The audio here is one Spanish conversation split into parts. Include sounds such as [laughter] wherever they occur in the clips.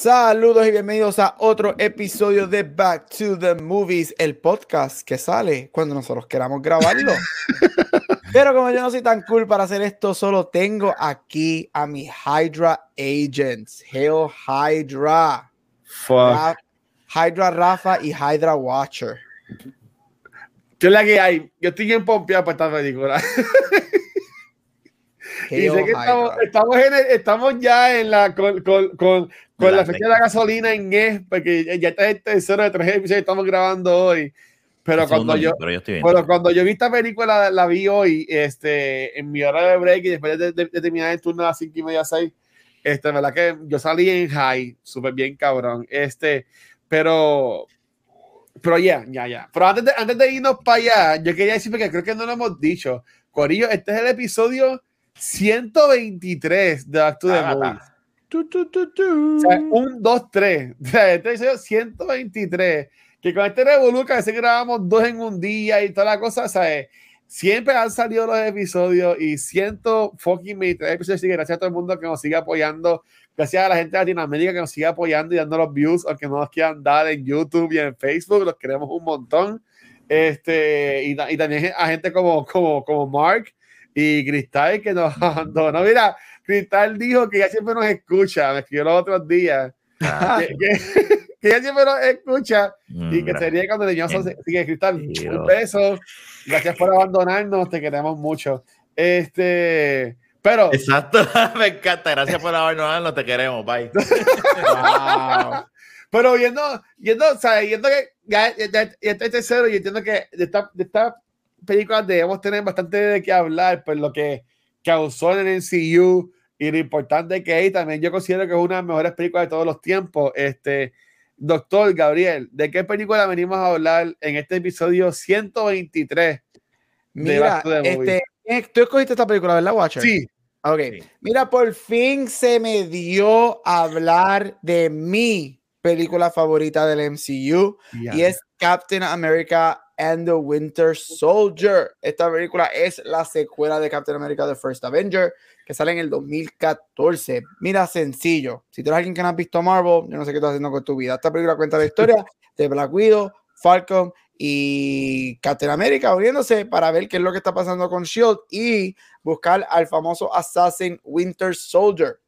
Saludos y bienvenidos a otro episodio de Back to the Movies, el podcast que sale cuando nosotros queramos grabarlo. [laughs] Pero como yo no soy tan cool para hacer esto, solo tengo aquí a mi Hydra Agents. Hail Hydra. Fuck. Hydra Rafa y Hydra Watcher. ¿Qué es la que hay? Yo estoy bien pompeado para esta película. [laughs] y sé que estamos, estamos, en el, estamos, ya en la con, con, con, con la fecha de la gasolina en ES, porque ya está el tercero de tres episodios que estamos grabando hoy. Pero cuando yo, pero, yo pero cuando yo vi esta película, la, la, vi hoy este, en mi hora de break y después de, de, de terminar el turno a las 5 y media, 6, este, verdad que yo salí en high, súper bien cabrón. Este, pero, pero ya, ya, ya. Pero antes de, antes de irnos para allá, yo quería decir, porque creo que no lo hemos dicho, Corillo, este es el episodio 123 de Back to the Movies. Tu, tu, tu, o sea, un, dos, tres. [laughs] O sea, este episodio 123 que con este Revolu que a veces grabamos dos en un día y toda la cosa, ¿sabes? Siempre han salido los episodios y siento fucking me episodios. Así que gracias a todo el mundo que nos sigue apoyando. Gracias a la gente de Latinoamérica que nos sigue apoyando y dando los views, aunque no nos quieran dar en YouTube y en Facebook. Los queremos un montón. Este, y, y también a gente como, como, como Mark y Cristal que nos [laughs] abandonó. Mira, Cristal dijo que ya siempre nos escucha. Me escribió los otros días. Ah. Que, que, [laughs] que ella siempre nos escucha mm, y que sería cuando teníamos así que Cristal, un beso, gracias por abandonarnos, te queremos mucho. Este, pero. Exacto, [laughs] me encanta, gracias por abandonarnos, te queremos, bye. wow. Pero viendo, viendo, o sea, viendo que ya, ya, ya, ya está tercero y entiendo que de esta, de esta película debemos tener bastante de qué hablar, por lo que causó en el MCU y lo importante que es, también yo considero que es una de las mejores películas de todos los tiempos. Este, Doctor Gabriel, ¿de qué película venimos a hablar en este episodio 123? Mira, este, tú escogiste esta película, ¿verdad, Watcher? Sí. Ok. Sí. Mira, por fin se me dio a hablar de mi película favorita del MCU yeah. y es Captain America and the Winter Soldier. Esta película es la secuela de Captain America The First Avenger que sale en el 2014. Mira, sencillo. Si tú eres alguien que no has visto Marvel, yo no sé qué estás haciendo con tu vida. Esta película cuenta la historia [laughs] de Black Widow, Falcon y Captain America uniéndose para ver qué es lo que está pasando con Shield y buscar al famoso Assassin Winter Soldier.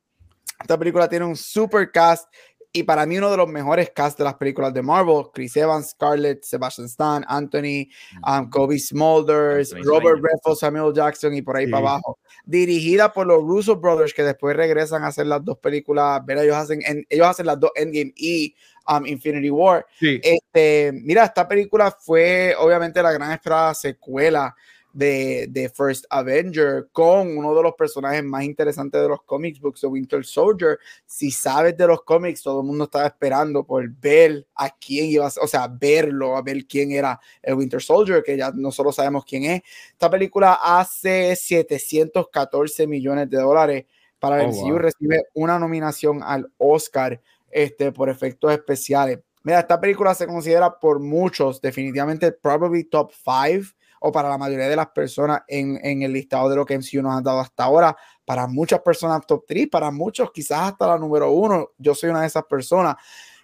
Esta película tiene un super cast y para mí uno de los mejores cast de las películas de Marvel, Chris Evans, Scarlett, Sebastian Stan, Anthony, um, Kobe Smulders, Anthony Robert Redford, Samuel Jackson y por ahí sí. para abajo. Dirigida por los Russo Brothers que después regresan a hacer las dos películas, ¿verdad? ellos hacen en, ellos hacen las dos Endgame y um, Infinity War. Sí. Este, mira, esta película fue obviamente la gran esperada secuela de, de, First Avenger con uno de los personajes más interesantes de los comics books de Winter Soldier. Si sabes de los cómics, todo el mundo estaba esperando por ver a quién iba a o sea, verlo, a ver quién era el Winter Soldier, que ya nosotros sabemos quién es. Esta película hace 714 millones de dólares para el oh, MCU, wow. recibe una nominación al Oscar este, por efectos especiales. Mira, esta película se considera por muchos definitivamente probably top 5 o para la mayoría de las personas en, en, el listado de lo que MCU nos han dado hasta ahora. Para muchas personas top 3, para muchos quizás hasta la número uno. Yo soy una de esas personas.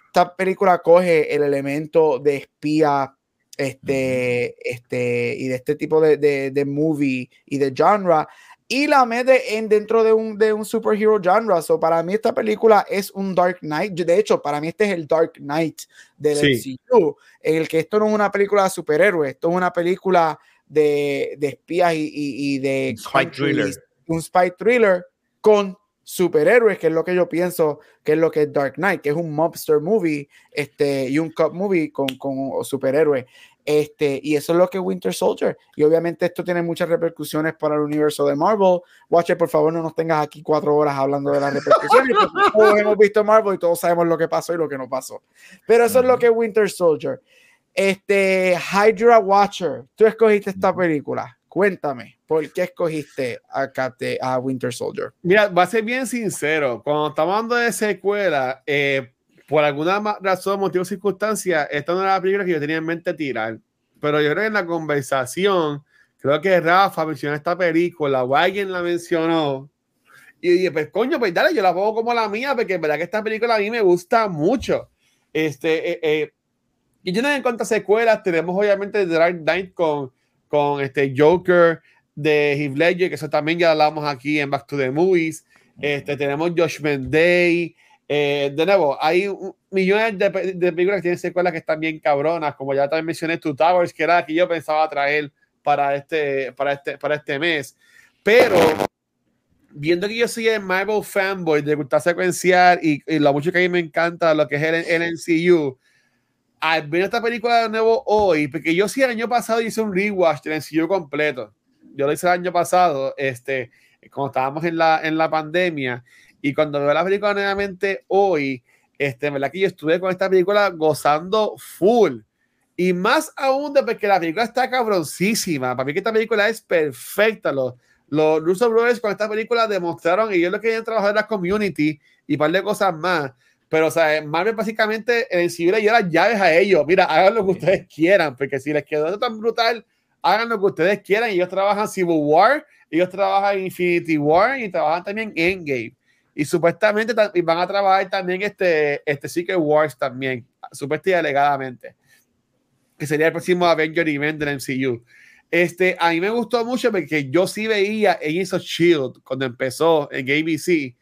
Esta película coge el elemento de espía este, este, y de este tipo de, de, de movie y de genre y la mete en dentro de un, de un superhero genre. So, para mí esta película es un Dark Knight. De hecho, para mí este es el Dark Knight del sí. MCU, en el que esto no es una película de superhéroes, esto es una película de, de espías y, y, y de... Spy thriller. Un spy thriller con superhéroes, que es lo que yo pienso que es lo que es Dark Knight, que es un mobster movie este, y un cop movie con, con superhéroes. Este, y eso es lo que Winter Soldier. Y obviamente esto tiene muchas repercusiones para el universo de Marvel. Watcher, por favor, no nos tengas aquí cuatro horas hablando de las repercusiones. [laughs] todos hemos visto Marvel y todos sabemos lo que pasó y lo que no pasó. Pero eso es lo que Winter Soldier. Este, Hydra Watcher, tú escogiste esta película. Cuéntame, ¿por qué escogiste a, Captain, a Winter Soldier? Mira, va a ser bien sincero. Cuando estamos hablando de secuela, eh, por alguna razón, motivo circunstancia, esta no era la película que yo tenía en mente tirar. Pero yo creo que en la conversación, creo que Rafa mencionó esta película o alguien la mencionó. Y dije, pues coño, pues dale, yo la pongo como la mía, porque en verdad que esta película a mí me gusta mucho. Este, eh, eh, y yo no en cuanto a secuelas, tenemos obviamente Dark Knight con, con este Joker de Heath Ledger, que eso también ya hablamos aquí en Back to the Movies. Este, tenemos Judgment Day. Eh, de nuevo, hay millones de, de películas que tienen secuelas que están bien cabronas, como ya también mencioné, Two Towers, que era la que yo pensaba traer para este, para este, para este mes. Pero viendo que yo soy el Marvel fanboy de gustar secuenciar y, y lo mucho que a mí me encanta lo que es el, el MCU, al ver esta película de nuevo hoy, porque yo sí el año pasado hice un rewatch del MCU completo. Yo lo hice el año pasado, este, cuando estábamos en la, en la pandemia, y cuando veo la película nuevamente hoy, este, en verdad que yo estuve con esta película gozando full. Y más aún de porque la película está cabroncísima. Para mí que esta película es perfecta. Los, los Russo Brothers con esta película demostraron, y ellos lo que querían trabajar en la community y un par de cosas más. Pero, o sea, Marvel básicamente en civil le dio las llaves a ellos. Mira, hagan lo que ustedes quieran, porque si les quedó tan brutal, hagan lo que ustedes quieran. Y ellos trabajan Civil War, ellos trabajan Infinity War y trabajan también Endgame. Y supuestamente ta- y van a trabajar también este, este Secret Wars también, supuestamente y alegadamente, que sería el próximo Avenger Event del MCU. Este, a mí me gustó mucho porque yo sí veía Agents of Shield cuando empezó en ABC.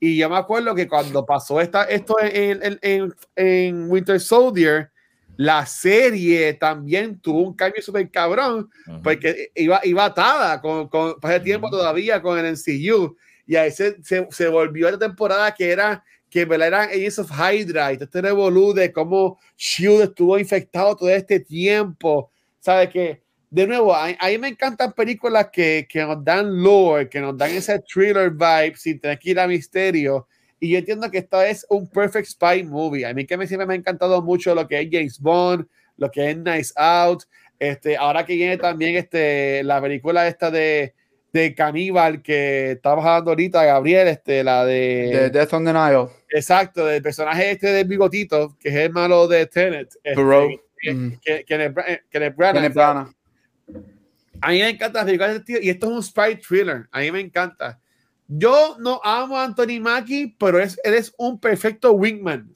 Y yo me acuerdo que cuando pasó esta, esto en, en, en, en Winter Soldier, la serie también tuvo un cambio súper cabrón Ujú. porque iba, iba atada con, con ese tiempo Ujú. todavía con el MCU y ahí se, se, se volvió la temporada que era que eran Agents of Hydra y este revolú de cómo Shield estuvo infectado todo este tiempo. Sabes que de nuevo a, a mí me encantan películas que, que nos dan lore que nos dan ese thriller vibe sin tener que ir a misterio. Y yo entiendo que esta es un perfect spy movie. A mí que me, siempre me ha encantado mucho lo que es James Bond lo que es Nice Out. Este, ahora que viene también este, la película esta de, de Caníbal que estamos hablando ahorita, Gabriel, este, la de... De Death on the Nile. exacto, del personaje este del bigotito, que es el malo de Tenet. este, Bro. que- Mm. que- Kenneth Bra- eh, Kenneth Branagh. Kenneth Branagh. A mí me encanta las este tío, y esto es un spy thriller. A mí me encanta. Yo no amo a Anthony Mackie, pero es, él es un perfecto wingman.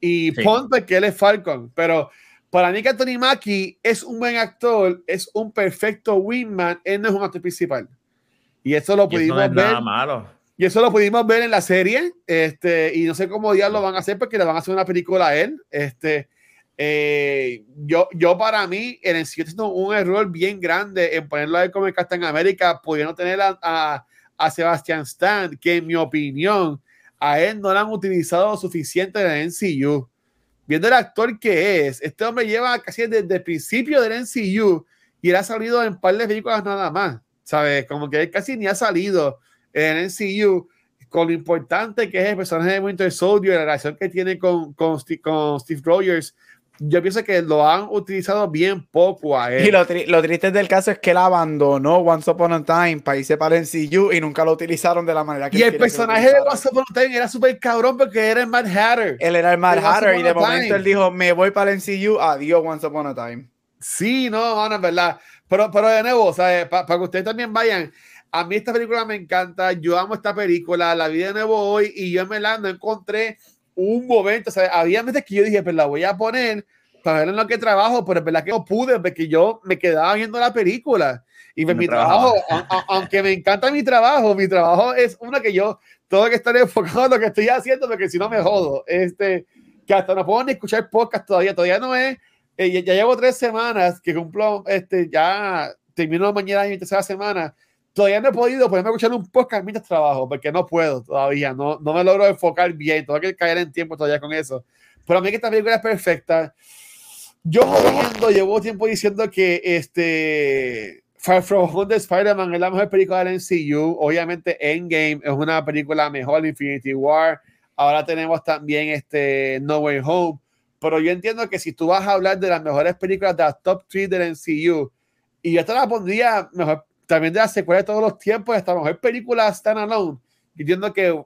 Y Sí. Pond, porque él es Falcon. Pero para mí que Anthony Mackie es un buen actor, es un perfecto wingman, él no es un actor principal. Y eso lo Y eso pudimos no es ver. nada malo. Y eso lo pudimos ver en la serie. Este, y no sé cómo ya lo van a hacer porque le van a hacer una película a él. Este, eh, yo, yo para mí, el haciendo un error bien grande en ponerlo a él como el Captain América, pudiendo tener a, a, a Sebastian Stan, que en mi opinión, a él no lo han utilizado lo suficiente en el NCU. Viendo el actor que es, este hombre lleva casi desde el principio del NCU y él ha salido en un par de películas nada más, ¿sabes? Como que él casi ni ha salido en MCU con lo importante que es el personaje de Winter Soldier, la relación que tiene con, con, con Steve Rogers. Yo pienso que lo han utilizado bien poco a él. Y lo, tri- lo triste del caso es que él abandonó Once Upon a Time para irse para el MCU y nunca lo utilizaron de la manera que y él el personaje de. Once Upon a Time era súper cabrón porque era el Mad Hatter. Él era el Mad Hatter y de momento él dijo, me voy para el MCU, adiós Once Upon a Time. Sí, no, no, es verdad. Pero, pero de nuevo, para que ustedes también vayan, a mí esta película me encanta, yo amo esta película, la vi de nuevo hoy y yo en no encontré un momento, o sea, había veces que yo dije, pues la voy a poner para ver en lo que trabajo, pero es verdad que no pude porque yo me quedaba viendo la película. Y pues No mi trabajo, a- a- aunque me encanta mi trabajo, mi trabajo es una que yo tengo que estar [laughs] enfocado en lo que estoy haciendo porque si no me jodo. Este, que hasta no puedo ni escuchar podcast todavía, todavía no es, eh, ya, llevo tres semanas que cumplo, este, ya termino mañana mi tercera semana. Todavía no he podido ponerme a escuchar un podcast mientras trabajo, porque no puedo todavía, no, no me logro enfocar bien, tengo que caer en tiempo todavía con eso. Pero a mí que esta película es perfecta. Yo jodiendo, llevo tiempo diciendo que este Far From Home de Spider-Man es la mejor película del MCU. Obviamente Endgame es una película mejor, Infinity War. Ahora tenemos también este No Way Home. Pero yo entiendo que si tú vas a hablar de las mejores películas de las top 3 del MCU Y yo esta la pondría mejor, también de la secuela de todos los tiempos, esta mejor película standalone. Entiendo que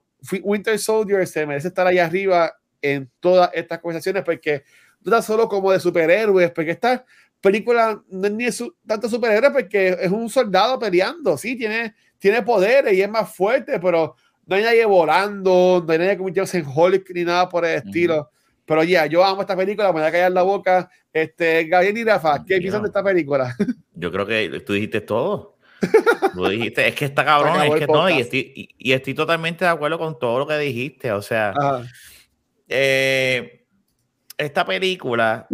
Winter Soldier se merece estar ahí arriba en todas estas conversaciones porque no está solo como de superhéroes, porque esta película no es ni su, tanto superhéroe porque es un soldado peleando, sí, tiene, tiene poderes y es más fuerte, pero no hay nadie volando, no hay nadie convirtiéndose en Hulk ni nada por el estilo. Pero ya, yo amo esta película, me voy a callar la boca. Este, Gabriel y Rafa, ¿qué piensan de esta película? Yo creo que tú dijiste todo. [laughs] Tú dijiste, es que está cabrón, es que no, y estoy, y, estoy, totalmente de acuerdo con todo lo que dijiste. O sea, eh, esta película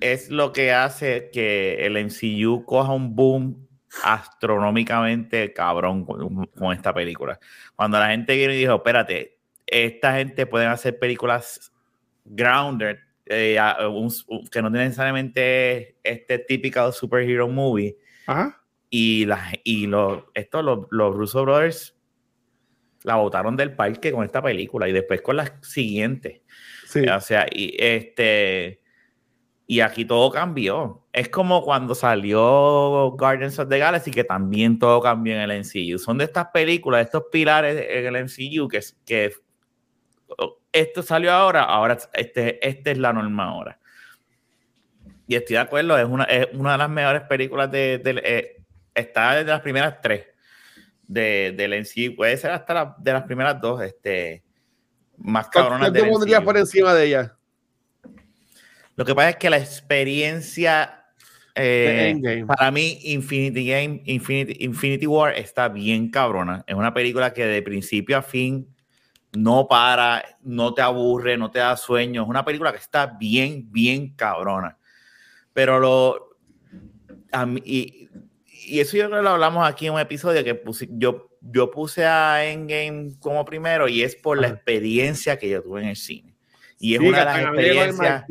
es lo que hace que el MCU coja un boom astronómicamente cabrón con, esta película. Cuando la gente viene y dijo, espérate, esta gente puede hacer películas grounded, eh, que no necesariamente este típico superhero movie. Y, la, y los, esto, los, los Russo Brothers la botaron del parque con esta película y después con la siguiente. O sea, y este y aquí todo cambió. Es como cuando salió Guardians of the Galaxy, que también todo cambió en el MCU. Son de estas películas, de estos pilares en el MCU, que, que esto salió ahora, ahora este, este es la norma ahora. Y estoy de acuerdo, es una, es una de las mejores películas de, eh, está de las primeras tres de, del MCU, puede ser hasta de las primeras dos, este, más cabronas. ¿Qué pondrías por encima de ella? Lo que pasa es que la experiencia eh, para mí, Infinity Game, Infinity, Infinity War está bien cabrona. Es una película que de principio a fin no para, no te aburre, no te da sueño. Es una película que está bien, bien cabrona. Pero lo. y, y, eso yo creo que lo hablamos aquí en un episodio que yo, yo puse a Endgame como primero y es por la experiencia que yo tuve en el cine. Y es una de las experiencias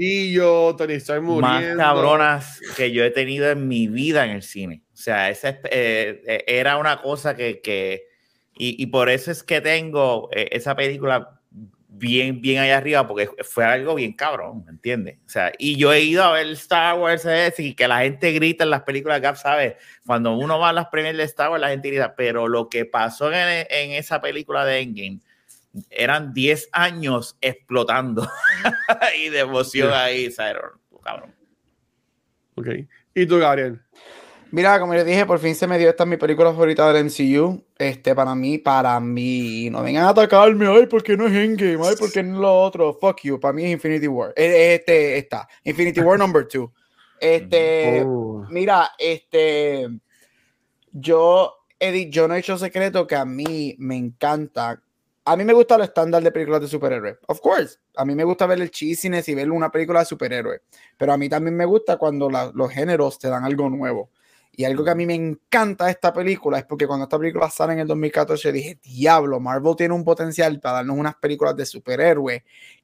más cabronas que yo he tenido en mi vida en el cine. O sea, esa, eh, eh, era una cosa que, que y, y, por eso es que tengo eh, esa película bien, bien allá arriba, porque fue algo bien cabrón, ¿me entiendes? O sea, y yo he ido a ver Star Wars y que la gente grita en las películas Gap, ¿sabes? Cuando uno va a las premiers de Star Wars, la gente grita, pero lo que pasó en, en esa película de Endgame eran 10 años explotando [laughs] y de emoción ahí, cabrón. Ok. ¿Y tú, Gabriel? Mira, como les dije, por fin se me dio esta mi película favorita del MCU. Este, para mí, para mí, no vengan a atacarme, ay, porque no es Endgame, ay, porque no es lo otro, fuck you, para mí es Infinity War. Este, está, Infinity War number 2. Este, oh. mira, este, yo, Edith, yo no he hecho secreto que a mí me encanta a mí me gusta lo estándar de películas de superhéroes. Of course. A mí me gusta ver el cheesiness y ver una película de superhéroes. Pero a mí también me gusta cuando los géneros te dan algo nuevo. Y algo que a mí me encanta de esta película es porque cuando esta película sale en el 2014 dije, diablo, Marvel tiene un potencial para darnos unas películas de superhéroes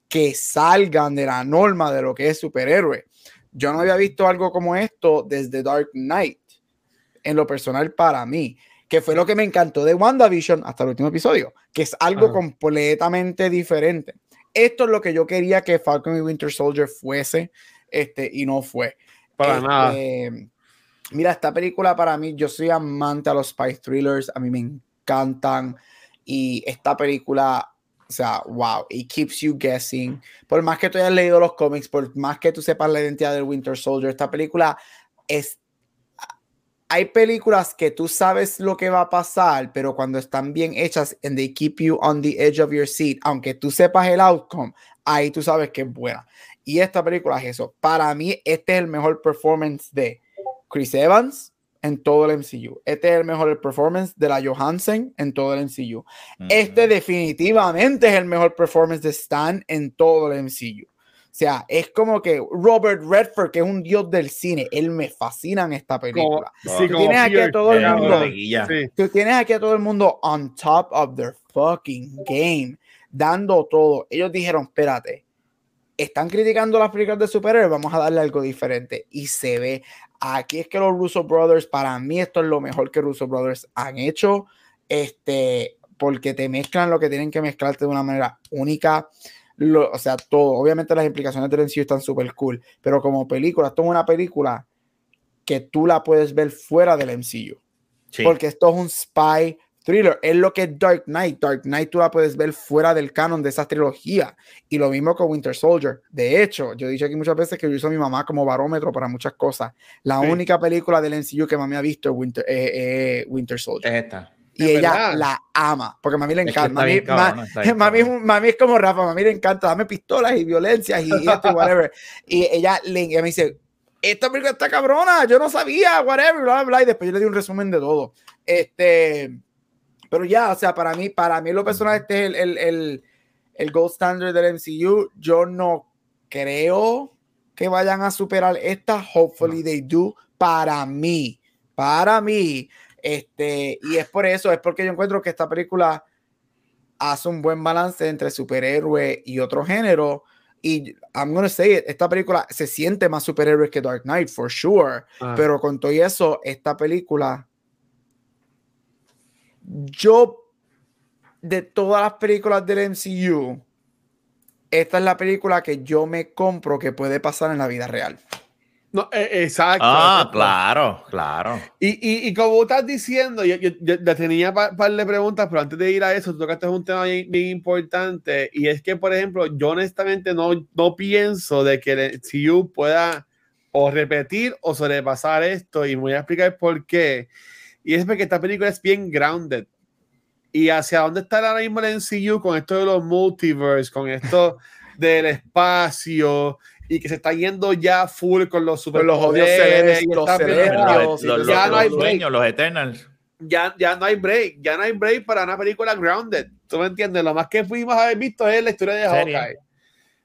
que salgan de la norma de lo que es superhéroe. Yo no había visto algo como esto desde Dark Knight, en lo personal para mí que fue lo que me encantó de WandaVision hasta el último episodio, que es algo completamente diferente. Esto es lo que yo quería que Falcon y Winter Soldier fuese, este, y no fue. Para este, nada. Mira, esta película para mí, yo soy amante a los spy thrillers, a mí me encantan, y esta película o sea, wow, it keeps you guessing. Por más que tú hayas leído los cómics, por más que tú sepas la identidad del Winter Soldier, esta película es hay películas que tú sabes lo que va a pasar, pero cuando están bien hechas and they keep you on the edge of your seat, aunque tú sepas el outcome, ahí tú sabes que es buena. Y esta película es eso. Para mí, este es el mejor performance de Chris Evans en todo el MCU. Este es el mejor performance de la Johansen en todo el MCU. Este definitivamente es el mejor performance de Stan en todo el MCU. O sea, es como que Robert Redford, que es un dios del cine, él me fascina en esta película. tú, tienes aquí a todo el mundo, tú tienes aquí a todo el mundo on top of their fucking game, dando todo. Ellos dijeron, espérate, están criticando las películas de superhéroes, vamos a darle algo diferente. Y se ve, aquí es que los Russo Brothers, para mí esto es lo mejor que Russo Brothers han hecho, este, porque te mezclan lo que tienen que mezclarte de una manera única o sea, todo. Obviamente las implicaciones del MCU están súper cool, pero como película, esto es una película que tú la puedes ver fuera del MCU. Porque esto es un spy thriller. Es lo que es Dark Knight. Dark Knight tú la puedes ver fuera del canon de esa trilogía. Y lo mismo con Winter Soldier. De hecho, yo he dicho aquí muchas veces que yo uso a mi mamá como barómetro para muchas cosas. La única película del MCU que mami ha visto es Winter, eh, eh, Winter Soldier. esta. Y ella la ama, porque a mami le encanta. Mami, mami, es como Rafa, mami le encanta, dame pistolas y violencias y, esto y [laughs] whatever. y ella, le, me dice, esta película está cabrona, yo no sabía, whatever, bla, bla, bla. Y después yo le di un resumen de todo. Este, pero ya, o sea, para mí, para mí lo personal, este es el, el, el, el gold standard del MCU. Yo no creo que vayan a superar esta. Hopefully they do. Para mí, para mí. Este, y es por eso, es porque yo encuentro que esta película hace un buen balance entre superhéroe y otro género. Y I'm gonna say it, esta película se siente más superhéroe que Dark Knight, for sure. Ah. Pero con todo eso, esta película, yo, de todas las películas del MCU, esta es la película que yo me compro que puede pasar en la vida real. No, e, exacto. Ah, claro, claro. Y, y, y, como estás diciendo, yo, yo, tenía un par de preguntas, pero antes de ir a eso, tú tocaste un tema bien, importante. Y es que, por ejemplo, yo honestamente no, no pienso de que el CU pueda o repetir o sobrepasar esto. Y me voy a explicar por qué. Y es porque esta película es bien grounded. Y hacia dónde está ahora mismo el MCU con esto de los multiverse, con esto [laughs] del espacio y que se está yendo ya full con los super los poderes, los, los, ya no hay break. los Eternals. Ya, ya no hay break, ya no hay break para una película grounded. ¿Tú me entiendes? Lo más que fuimos a haber visto es la historia de Hawkeye.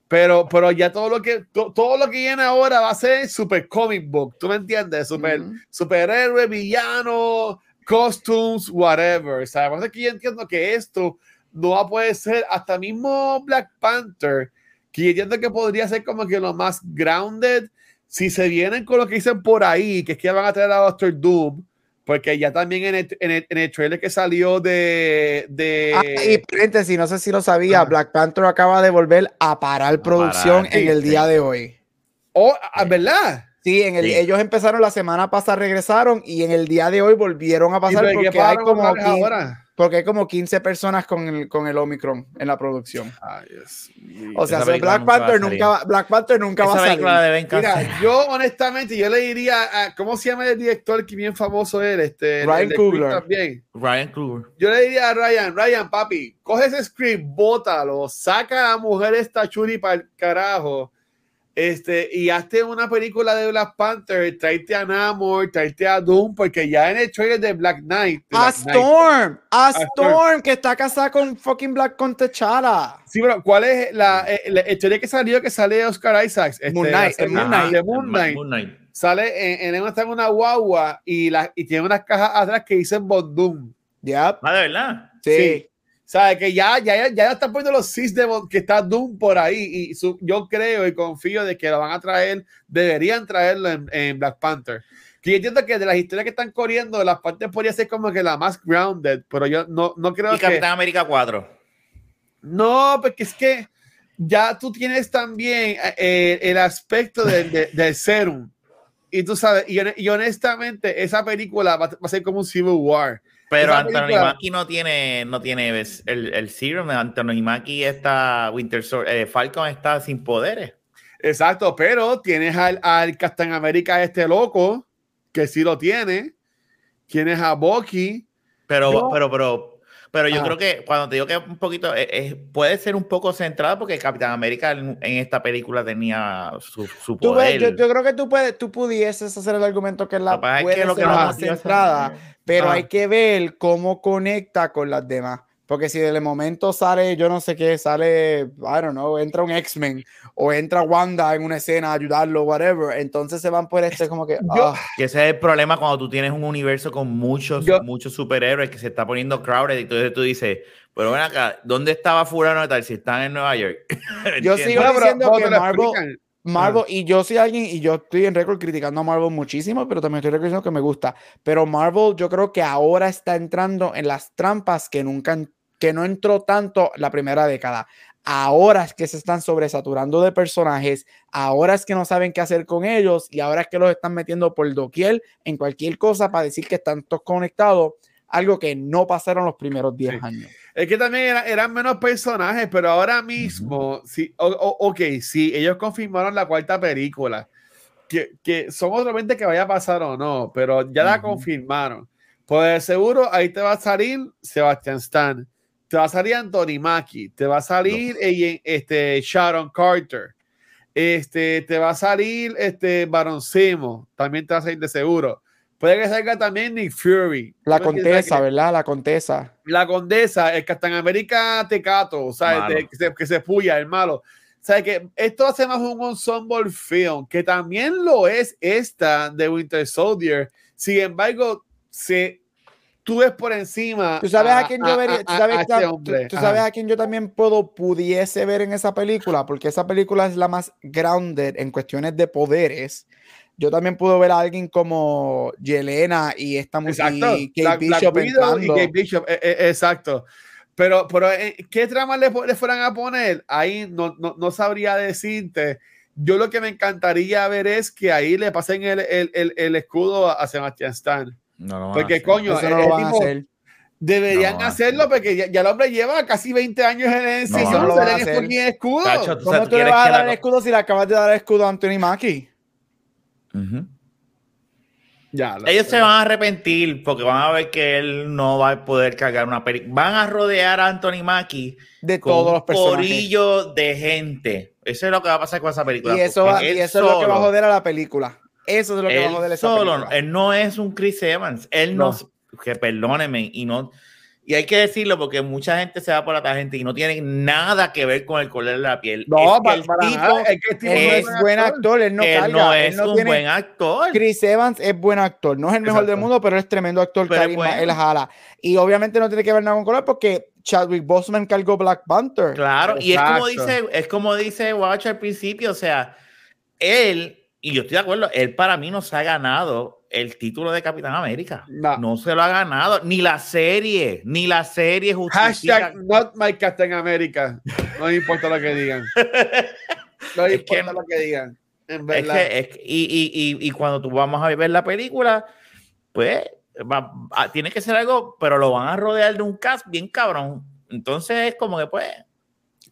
Pero, pero ya todo lo que todo lo que viene ahora va a ser super comic book, ¿tú me entiendes? Super, Superhéroe, villano, costumes, whatever. ¿sabes? Es que yo entiendo que esto no va a poder ser hasta mismo Black Panther que entiendo que podría ser como que lo más grounded si se vienen con lo que dicen por ahí, que es que van a traer a Doctor Doom, porque ya también en el, en el, en el trailer que salió de... de... Ah, y paréntesis, no sé si lo sabía, Black Panther acaba de volver a parar producción en el día de hoy. Oh, ah, ¿verdad? Sí, en el, ellos empezaron la semana pasada, regresaron y en el día de hoy volvieron a pasar porque hay como... Ahora? Porque hay como 15 personas con el, con el Omicron en la producción. o sea, Black Panther, nunca va, Black Panther nunca va a salir. Mira, yo honestamente, yo le diría, a, ¿cómo se llama el director que bien famoso es? Este, Ryan Coogler. Ryan Coogler. Yo le diría a Ryan, Ryan, papi, coge ese script, bótalo, saca a la mujer esta churi para el carajo este, y hazte una película de Black Panther, tráete a Namor, tráete a Doom, porque ya en el trailer de Black Knight. a Storm, a, Storm, que está casada con fucking Black con Techara. Sí, pero ¿cuál es la, eh, historia que salió que sale Oscar Isaacs? Este, Moon Knight, Moon Knight. Moon Knight. Sale en, en está en una guagua y, la, y tiene unas cajas atrás que dicen Bond Ya. Ah, de verdad. sí. sí. ¿Sabes? Que ya, ya, ya están poniendo los six de que está Doom por ahí. Y yo creo y confío de que lo van a traer, deberían traerlo en, Black Panther. Que yo entiendo que de las historias que están corriendo, las partes podría ser como que la más grounded, pero yo no, no creo ¿Y Capitán América 4? No, porque es que ya tú tienes también eh, el aspecto del, del serum. Y tú sabes, y, honestamente, esa película va, va, a ser como un Civil War. Pero Anthony Mackie no tiene, no tiene el, el serum. Anthony Mackie está, Winter eh, Falcon está sin poderes. Exacto, pero tienes al, al Captain América este loco, que sí lo tiene. Tienes a Bucky. Pero, pero, pero, pero yo creo que cuando te digo que un poquito, eh, puede ser un poco centrado porque Capitán América en, esta película tenía su, su poder. yo, creo que tú, puedes, tú pudieses hacer el argumento que la puede lo que más centrada, pero hay que ver cómo conecta con las demás. Porque si de momento sale, yo no sé qué, sale, I don't know, entra un X-Men o entra Wanda en una escena a ayudarlo, whatever, entonces se van por este como que... Ah. Que ese es el problema cuando tú tienes un universo con muchos, muchos superhéroes que se está poniendo crowded y entonces tú dices, pero ven acá, ¿dónde estaba Furano tal si están en Nueva York? [laughs] yo sigo diciendo que Marvel, Marvel, y yo soy alguien, y yo estoy en récord criticando a Marvel muchísimo, pero también estoy reconociendo que me gusta. Pero Marvel, yo creo que ahora está entrando en las trampas que nunca, que no entró tanto la primera década. Ahora es que se están sobresaturando de personajes, ahora es que no saben qué hacer con ellos y ahora es que los están metiendo por doquier en cualquier cosa para decir que están todos conectados, algo que no pasaron los primeros 10 años. Es que también eran, menos personajes, pero ahora mismo, sí, ok, sí, ellos confirmaron la cuarta película, que, que somos realmente que vaya a pasar o no, pero ya la confirmaron. Pues seguro ahí te va a salir Sebastian Stan te va a salir Anthony Mackie, te va a salir este, Sharon Carter, este, te va a salir este, Baron Simo, también te va a salir de seguro. Puede que salga también Nick Fury. La condesa, ¿verdad? La condesa. La condesa, el Capitán América Tecato, ¿sabes? que, se, que se puya, el malo. ¿Sabes? Que esto hace más un ensemble film, que también lo es esta de Winter Soldier. Sin embargo, se tú ves por encima. ¿Tú sabes a, quién yo vería? ¿Tú sabes, a, ¿tú, sabes a quién yo también puedo, pudiese ver en esa película? Porque esa película es la más grounded en cuestiones de poderes. Yo también puedo ver a alguien como Yelena y esta mujer y Kate Bishop, y Kate Bishop e, e, exacto. Pero, pero eh, ¿qué trama le, le, fueran a poner? Ahí no, no, no, sabría decirte. Yo lo que me encantaría ver es que ahí le pasen el, el, el, el escudo a Sebastián Stan. No porque coño, Eso no lo van a hacer. Deberían hacerlo porque ya, el hombre lleva casi 20 años en el no, no, no escudo. ¿Cómo tú, le vas a dar el escudo si le acabas de dar el escudo a Anthony Mackie? ya, Ellos se van a arrepentir porque van a ver que él no va a poder cargar una película. Van a rodear a Anthony Mackie de todos los personajes. corillo de gente. Eso es lo que va a pasar con esa película. Y eso, y eso es lo que va a joder a la película. Eso es lo que vamos a ver solo, Él no es un Chris Evans. Él no. que perdóneme, y no. Y hay que decirlo porque mucha gente se va por la tangente y no tiene nada que ver con el color de la piel. No, es para, el tipo, es que el es, buen actor, él no, él no es un buen actor. Chris Evans es buen actor, no es el mejor del mundo, pero es tremendo actor, carisma, él jala. Y obviamente no tiene que ver nada con color porque Chadwick Boseman cargó Black Panther. Claro, y es como dice, es como dice Watch al principio, o sea, él y yo estoy de acuerdo, él para mí no se ha ganado el título de Capitán América. No. se lo ha ganado, ni la serie, ni la serie Hashtag not my Captain America. No importa lo que digan. [laughs] No importa lo que digan. En verdad. Es que, y, y, y, cuando tú vamos a ver la película, pues ah, tiene que ser algo, pero lo van a rodear de un cast bien cabrón. Entonces es como que pues.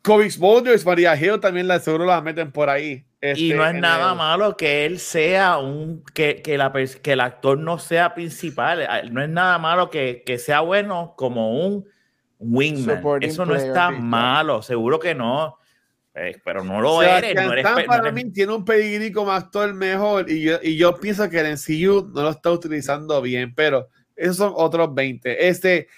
Comics Boulders, María Hill también la seguro la meten por ahí y no este, es nada malo que él sea un, que, que, la, que el actor no sea principal. No es nada malo que, que sea bueno como un wingman. Eso no está malo, seguro que no. Eh, pero no lo eres. No eres para mí tiene un pedigrí como actor mejor y yo, y yo pienso que el NCU no lo está utilizando bien, pero esos son otros 20. Este,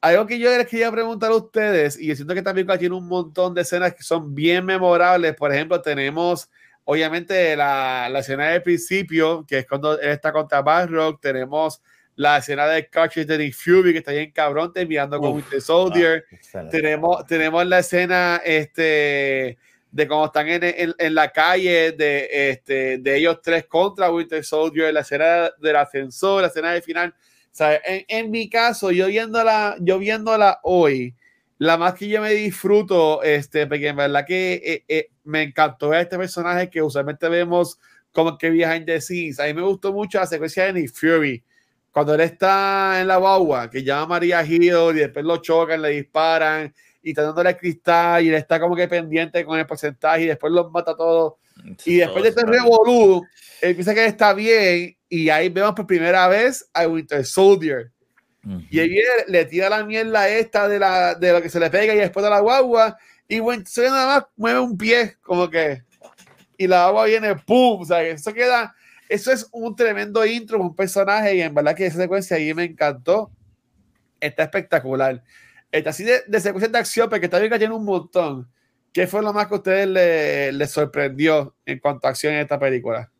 algo que yo les quería preguntar a ustedes, y siento que también tiene un montón de escenas que son bien memorables. Por ejemplo, tenemos obviamente la, la escena del principio, que es cuando él está contra Barrock. Tenemos la escena de Catcher de Nick Fury, que está bien cabrón, terminando con Winter Soldier. tenemos, tenemos la escena este, de cuando están en, en, en, la calle de, este, de ellos tres contra Winter Soldier, la escena del ascensor, la escena del final en, mi caso, yo viéndola, yo viéndola hoy, la más que yo me disfruto, este, porque en verdad que eh, eh, me encantó este personaje que usualmente vemos como que viaja en the scenes. A mí me gustó mucho la secuencia de Nick Fury, cuando él está en la guagua, que llama a María Hill y después lo chocan, le disparan y está dándole cristal y él está como que pendiente con el porcentaje y después los mata todos. y después de este revolú, él piensa que está bien y ahí vemos por primera vez a Winter Soldier. Y ahí le tira la mierda esta de, la, de lo que se le pega y después de la guagua. Y Winter Soldier nada más mueve un pie, como que. Y la agua viene, ¡pum! O sea, eso queda. Eso es un tremendo intro, un personaje. Y en verdad que esa secuencia ahí me encantó. Está espectacular. Está así de, de secuencia de acción, porque también tiene un montón. ¿Qué fue lo más que a ustedes les le sorprendió en cuanto a acción en esta película?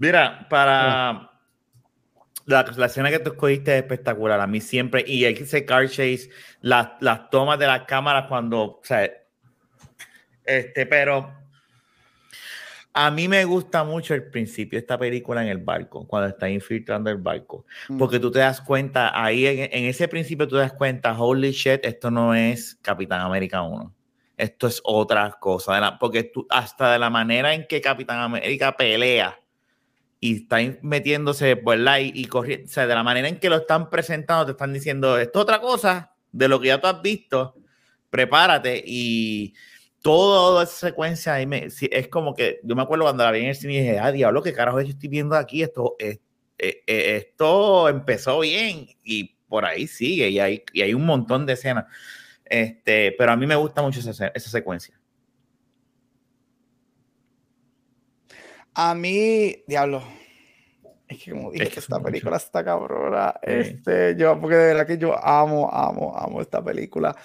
Mira, para la, la, escena que tú escogiste es espectacular. A mí siempre, y ese car chase, las, las tomas de las cámaras cuando, o sea, este, pero A mí me gusta mucho el principio de esta película en el barco, cuando está infiltrando el barco, mm. porque tú te das cuenta, ahí en, ese principio tú te das cuenta, holy shit, esto no es Capitán América 1, esto es otra cosa, porque tú, hasta de la manera en que Capitán América pelea y está metiéndose, ¿verdad? Y, y corriendo, o sea, de la manera en que lo están presentando, te están diciendo, esto es otra cosa de lo que ya tú has visto, prepárate y toda esa secuencia ahí me, es como que yo me acuerdo cuando la vi en el cine y dije, ah, diablo, qué carajo yo estoy viendo aquí, esto, eh, eh, esto empezó bien y por ahí sigue y hay, y hay un montón de escenas. Este, pero a mí me gusta mucho esa, esa secuencia. A mí, diablo, es que como dije que esta película está cabrona, este, yo, porque de verdad que yo amo, amo, amo esta película.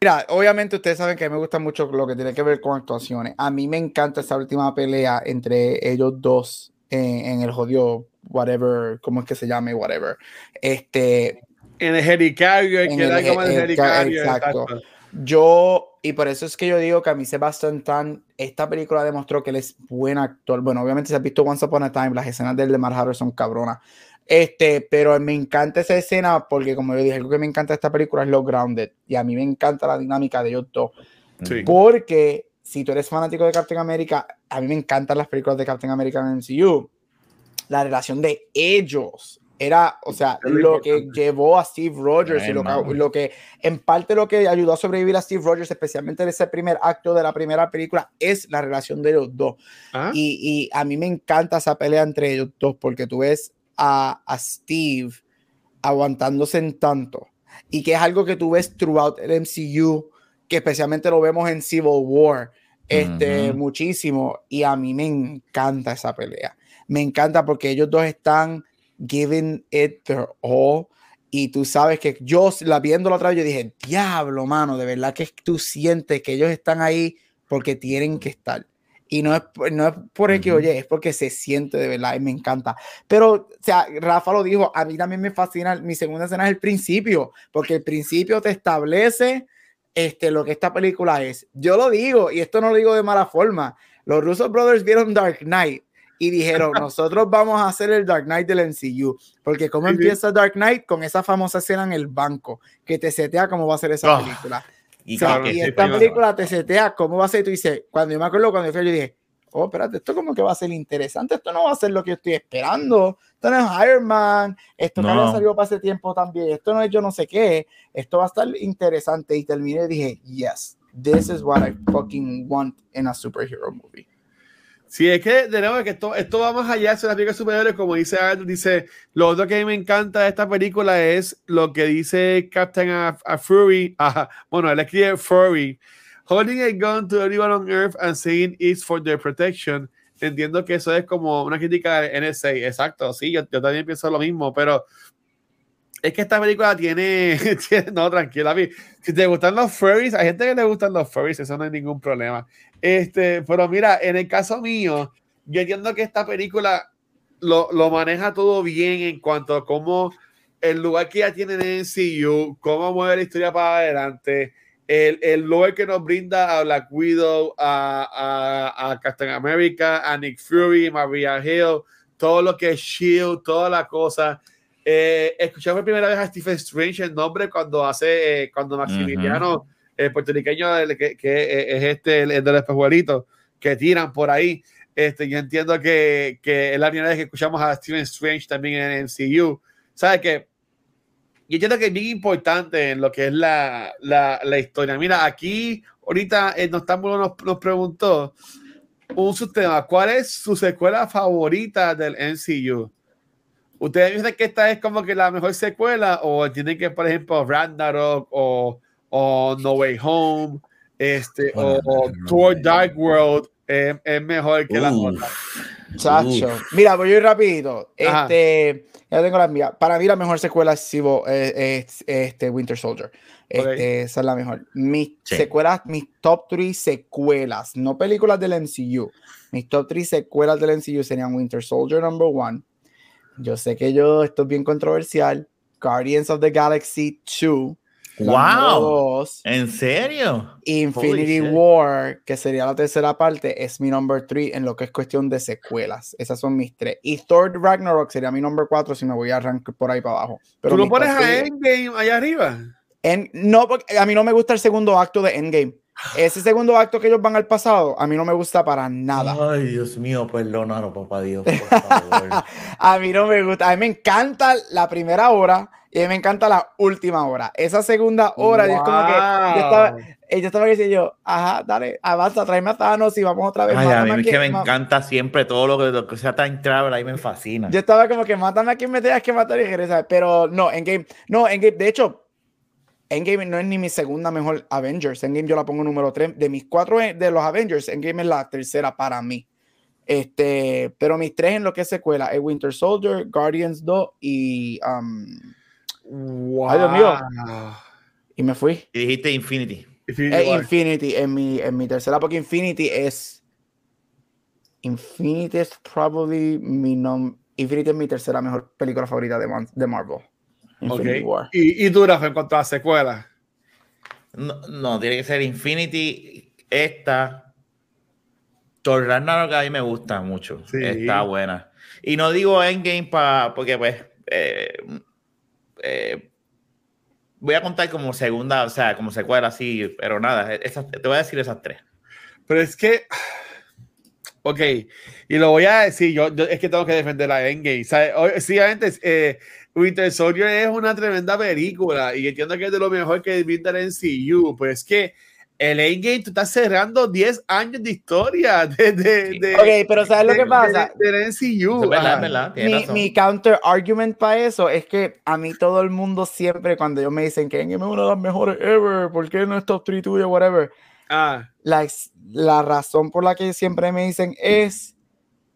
Mira, obviamente ustedes saben que me gusta mucho lo que tiene que ver con actuaciones. A mí me encanta esta última pelea entre ellos dos en, el jodido, whatever, ¿cómo es que se llame? Whatever. Este. En el helicario, el que da como el helicario. Exacto. Yo, y por eso es que yo digo que a mí Sebastian Tan, esta película demostró que él es buen actor. Bueno, obviamente se ha visto Once Upon a Time, las escenas del de Mar son cabronas. Este, pero me encanta esa escena porque, como yo dije, algo que me encanta de esta película es lo grounded. Y a mí me encanta la dinámica de ellos dos. Porque si tú eres fanático de Captain America, a mí me encantan las películas de Captain America en MCU. La relación de ellos era, o sea, lo que llevó a Steve Rogers y lo que, en parte lo que ayudó a sobrevivir a Steve Rogers, especialmente en ese primer acto de la primera película, es la relación de los dos. Ah. Y, y, a mí me encanta esa pelea entre ellos dos porque tú ves a, Steve aguantándose en tanto. Y que es algo que tú ves throughout el MCU, que especialmente lo vemos en Civil War, este, muchísimo. Y a mí me encanta esa pelea. Me encanta porque ellos dos están giving it their all. Y tú sabes que yo, la viéndolo otra vez, yo dije, diablo, mano, de verdad que tú sientes que ellos están ahí porque tienen que estar. Y no es, no es por el que oye, es porque se siente de verdad y me encanta. Pero, o sea, Rafa lo dijo, a mí también me fascina, mi segunda escena es el principio, porque el principio te establece este, lo que esta película es. Yo lo digo, y esto no lo digo de mala forma, los Russo Brothers vieron Dark Knight y dijeron, [laughs] nosotros vamos a hacer el Dark Knight del MCU, porque cómo empieza Dark Knight con esa famosa escena en el banco, que te setea cómo va a ser esa ah. película. Y, esta película te setea cómo va a ser. Tú dices, cuando yo me acuerdo, cuando yo fui, yo dije, oh, espérate, esto como que va a ser interesante. Esto no va a ser lo que yo estoy esperando. Esto no es Iron Man. Esto no, no salió para ese tiempo también. Esto no es yo no sé qué. Esto va a estar interesante. Y terminé y dije, yes, this is what I fucking want in a superhero movie. Sí, es que de nuevo que esto, esto va más allá de las películas superiores, como dice dice, lo otro que a me encanta de esta película es lo que dice Captain a, Fury, bueno, él escribe Fury, holding a gun to everyone on Earth and saying it's for their protection. Entiendo que eso es como una crítica de NSA, exacto, sí, yo también pienso lo mismo, pero es que esta película tiene, [laughs] no, tranquila, si te gustan los furries, hay gente que le gustan los furries, eso no hay ningún problema. Este, pero mira, en el caso mío, yo entiendo que esta película lo, lo maneja todo bien en cuanto a cómo el lugar que ya tiene en MCU, cómo mueve la historia para adelante, el, el lugar que nos brinda a Black Widow, a, a, a Captain America, a Nick Fury, Maria Hill, todo lo que es Shield, toda la cosa eh, escuchamos por primera vez a Stephen Strange el nombre cuando hace, eh, cuando Maximiliano, el puertorriqueño, que, que, es este, el, de los espejuelitos, que tiran por ahí. Este, yo entiendo que, que, es la primera vez que escuchamos a Stephen Strange también en MCU. ¿Sabes qué? Yo entiendo que es bien importante en lo que es la, la, la historia. Mira, aquí ahorita eh, nos, nos, nos preguntó un subtema, ¿cuál es su secuela favorita del MCU? ¿Ustedes dicen que esta es como que la mejor secuela o tienen que, por ejemplo, Ragnarok o, o No Way Home este, o, Tour Dark World es, mejor que la otra? Chacho. Mira, voy a ir rapidito. Este, ya tengo la mía. Para mí la mejor secuela es, es, este, Winter Soldier. Este, esa es la mejor. Mis secuelas, mis top 3 secuelas, no películas del MCU. Mis top 3 secuelas del MCU serían Winter Soldier number one, yo sé que yo, esto es bien controversial. Guardians of the Galaxy 2. Wow. ¿En serio? Infinity War, que sería la tercera parte, es mi number 3 en lo que es cuestión de secuelas. Esas son mis tres. Y Thor Ragnarok sería mi number 4 si me voy a arrancar por ahí para abajo. Pero ¿Tú lo pones a Endgame allá arriba? En, no, porque a mí no me gusta el segundo acto de Endgame. Ese segundo acto que ellos van al pasado, a mí no me gusta para nada. Ay, Dios mío, perdónalo, papá Dios, por [laughs] favor. a mí no me gusta. A mí me encanta la primera hora y a mí me encanta la última hora. Esa segunda hora, es como que yo estaba, yo estaba diciendo yo, ajá, dale, avanza, tráeme a Thanos y vamos otra vez. Ay, a mí es que me encanta siempre todo lo que, lo que sea tan travel, ahí me fascina. Yo estaba como que mátame a quien me tengas que matar y regresar, pero no, en game, no, en game, de hecho, Endgame no es ni mi segunda mejor Avengers. Endgame yo la pongo número 3. De mis cuatro eh, de los Avengers, Endgame es la tercera para mí. Este, pero mis tres en lo que es secuela es Winter Soldier, Guardians 2 y. Um, wow. Ay, Dios mío. Y me fui. Y dijiste Infinity. Infinity, Infinity en, mi, en mi tercera, porque Infinity es. Infinity es probably mi nom Infinity es mi tercera mejor película favorita de, de Marvel. Okay. ¿Y, y dura en cuanto a secuelas? No, no, tiene que ser Infinity. Esta. Thor Ragnarok a mí me gusta mucho. Está buena. Y no digo Endgame para. Porque, pues. Eh, eh, voy a contar como segunda, o sea, como secuela, así, pero nada, esas, te voy a decir esas tres. Pero es que. Ok, y lo voy a decir, yo, es que tengo que defender a Endgame. Sí, antes, eh, Winter Soldier es una tremenda película y entiendo que es de lo mejor que pinta el MCU, pues es que el Endgame tú estás cerrando 10 años de historia [laughs] de, de, de Ok, pero ¿sabes lo que pasa? Del MCU. mi, mi, counter argument para eso es que a mí todo el mundo siempre cuando ellos me dicen que Endgame es una de las mejores ever, ¿por qué no es top 3 tuyo, whatever? Ah. La, la razón por la que siempre me dicen es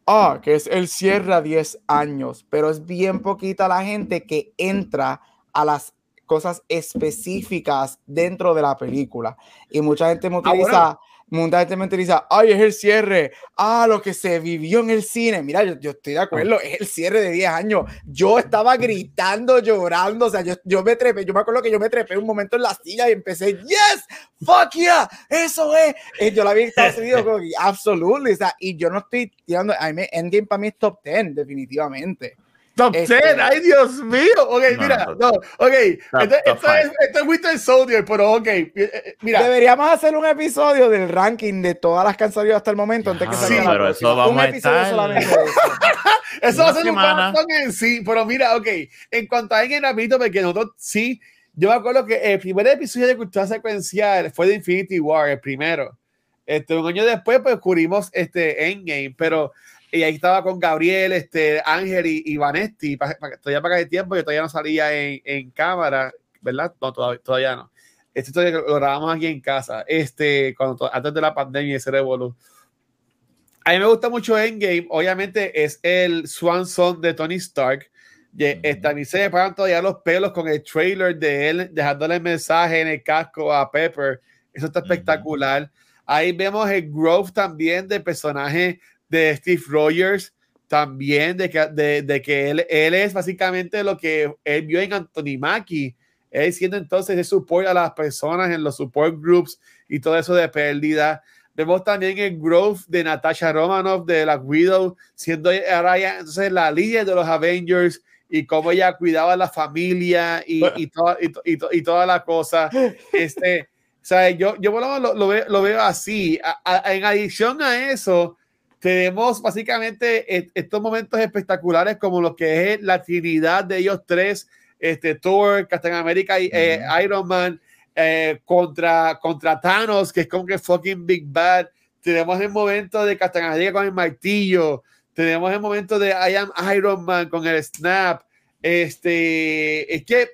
ah, que es el cierre a 10 años, pero es bien poquita la gente que entra a las cosas específicas dentro de la película. Y mucha gente me ah, utiliza mucha gente me dice, ay, es el cierre, ah, lo que se vivió en el cine. Mira, yo, estoy de acuerdo, es el cierre de 10 años. Yo estaba gritando, llorando, o sea, yo, yo me trepé, yo me acuerdo que yo me trepé un momento en la silla y empecé, yes, fuck yeah, eso es. Y yo la vi en Estados Unidos, absolutely, o sea, y yo no estoy tirando, a mí, Endgame para mí es top 10, definitivamente. Top 10, este, ay Dios mío. Ok, mira, no, ok. esto, es, esto es Winter Soldier, pero ok. Eh, eh, mira. Deberíamos hacer un episodio del ranking de todas las que han salido hasta el momento antes que salga sí, pero eso vamos un episodio a estar... solamente de eso. [laughs] eso va a ser un maratón en sí, pero mira, ok. En cuanto a alguien rapidito, porque nosotros sí, yo me acuerdo que el primer episodio de Cultura Secuencial fue de Infinity War, el primero. Este, un año después, pues descubrimos este Endgame, pero y ahí estaba con Gabriel, este, Ángel y, y Vanetti, para, todavía para el tiempo, que todavía no salía en, en cámara, ¿verdad? No, todavía, todavía no. Esto todavía lo grabamos aquí en casa, este, cuando, antes de la pandemia ese revolú. A mí me gusta mucho Endgame, obviamente es el Swan Song de Tony Stark. Y, este, a mí se me paran todavía los pelos con el trailer de él dejándole el mensaje en el casco a Pepper. Eso está espectacular. Ahí vemos el growth también del personaje de Steve Rogers, también de que, de, que él, él, es básicamente lo que él vio en Anthony Mackie, él siendo entonces de support a las personas en los support groups y todo eso de pérdida. Vemos también el growth de Natasha Romanoff de la Widow, siendo ahora ya entonces la líder de los Avengers y cómo ella cuidaba a la familia y, y, toda, y, y, toda la cosa. Este, [laughs] o sea, yo, yo lo, lo, veo, lo veo así. en adición a eso, tenemos básicamente estos momentos espectaculares como lo que es la trinidad de ellos tres, este Thor, Captain America y eh, Iron Man eh, contra, contra Thanos, que es como que fucking Big Bad. Tenemos el momento de Captain America con el martillo. Tenemos el momento de I am Iron Man con el snap. Este, es que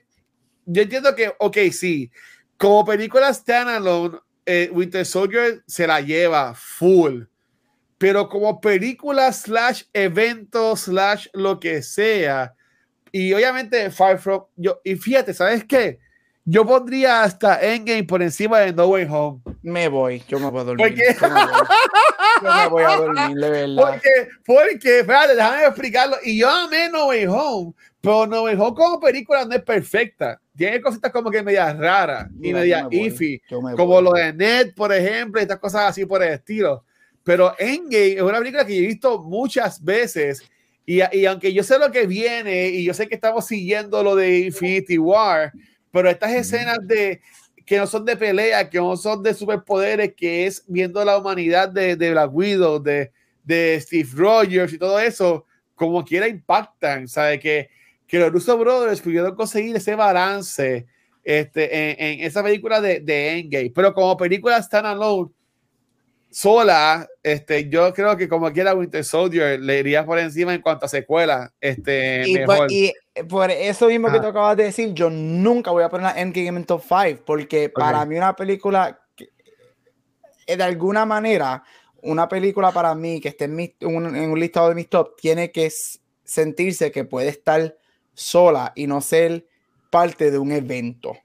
yo entiendo que, ok, sí, como película standalone, eh, Winter Soldier se la lleva full pero como película slash evento slash lo que sea. Y obviamente Far From, yo, y fíjate, ¿sabes qué? yo pondría hasta Endgame por encima de No Way Home. Me voy, yo me voy a dormir. Yo me voy, a dormir, de verdad. Porque, porque, espérate, déjame explicarlo. Y yo amé No Way Home, pero No Way Home como película no es perfecta. Tiene cositas como que medias raras y medias iffy, como lo de Ned, por ejemplo, y estas cosas así por el estilo. Pero Endgame es una película que yo he visto muchas veces y, y, aunque yo sé lo que viene y yo sé que estamos siguiendo lo de Infinity War, pero estas escenas de que no son de pelea, que no son de superpoderes, que es viendo la humanidad de, de Black Widow, de, de Steve Rogers y todo eso, como quiera impactan, ¿sabe? Que, que los Russo Brothers pudieron conseguir ese balance este, en, en esa película de, de Endgame, pero como película standalone, sola, este, yo creo que como quiera Winter Soldier le iría por encima en cuanto a secuela. Este, y, Por, y por eso mismo que tú acabas de decir, yo nunca voy a poner Endgame en top 5, porque para mí una película, eh, de alguna manera, una película para mí que esté en, en un listado de mis top, tiene que sentirse que puede estar sola y no ser parte de un evento.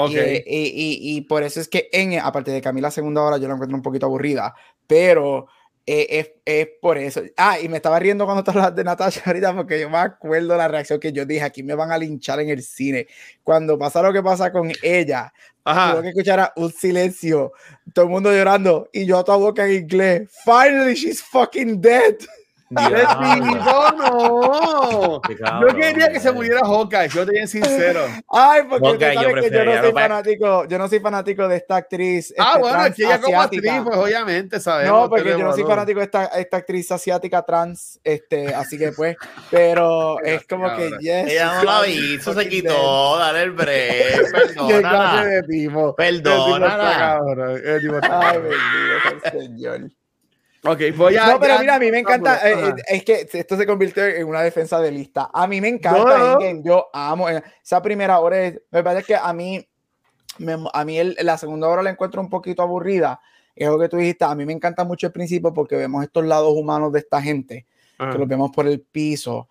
Okay. Y, y, por eso es que, en, aparte de que a mí la segunda hora yo la encuentro un poquito aburrida, pero eh, es, es, por eso. Ah, y me estaba riendo cuando te de Natasha ahorita porque yo me acuerdo la reacción que yo dije, aquí me van a linchar en el cine. Cuando pasa lo que pasa con ella, tuve que escuchar un silencio, todo el mundo llorando y yo a toda boca en inglés. Finally, she's fucking dead. No. Yo quería que se muriera Hawkeye, yo te bien sincero. Ay, porque Hawkeye, yo, que yo, no soy fanático, yo no soy fanático de esta actriz. Ah, este, bueno, es que ella como actriz, pues obviamente, sabemos. No, porque yo no soy fanático de esta, esta actriz asiática trans, este, así que pues, pero [laughs] es como que yes. Ella no la hizo, se quitó, dale el break, [laughs] perdona. de tipo? Perdona. Ay, bendito el [laughs] señor. Ok, voy a. No, pero mira, a mí me encanta. Eh, eh, es que esto se convirtió en una defensa de lista. A mí me encanta Yo amo. Eh, esa primera hora. me parece que a mí. a mí la segunda hora la encuentro un poquito aburrida. Es lo que tú dijiste. A mí me encanta mucho el principio porque vemos estos lados humanos de esta gente. Que los vemos por el piso.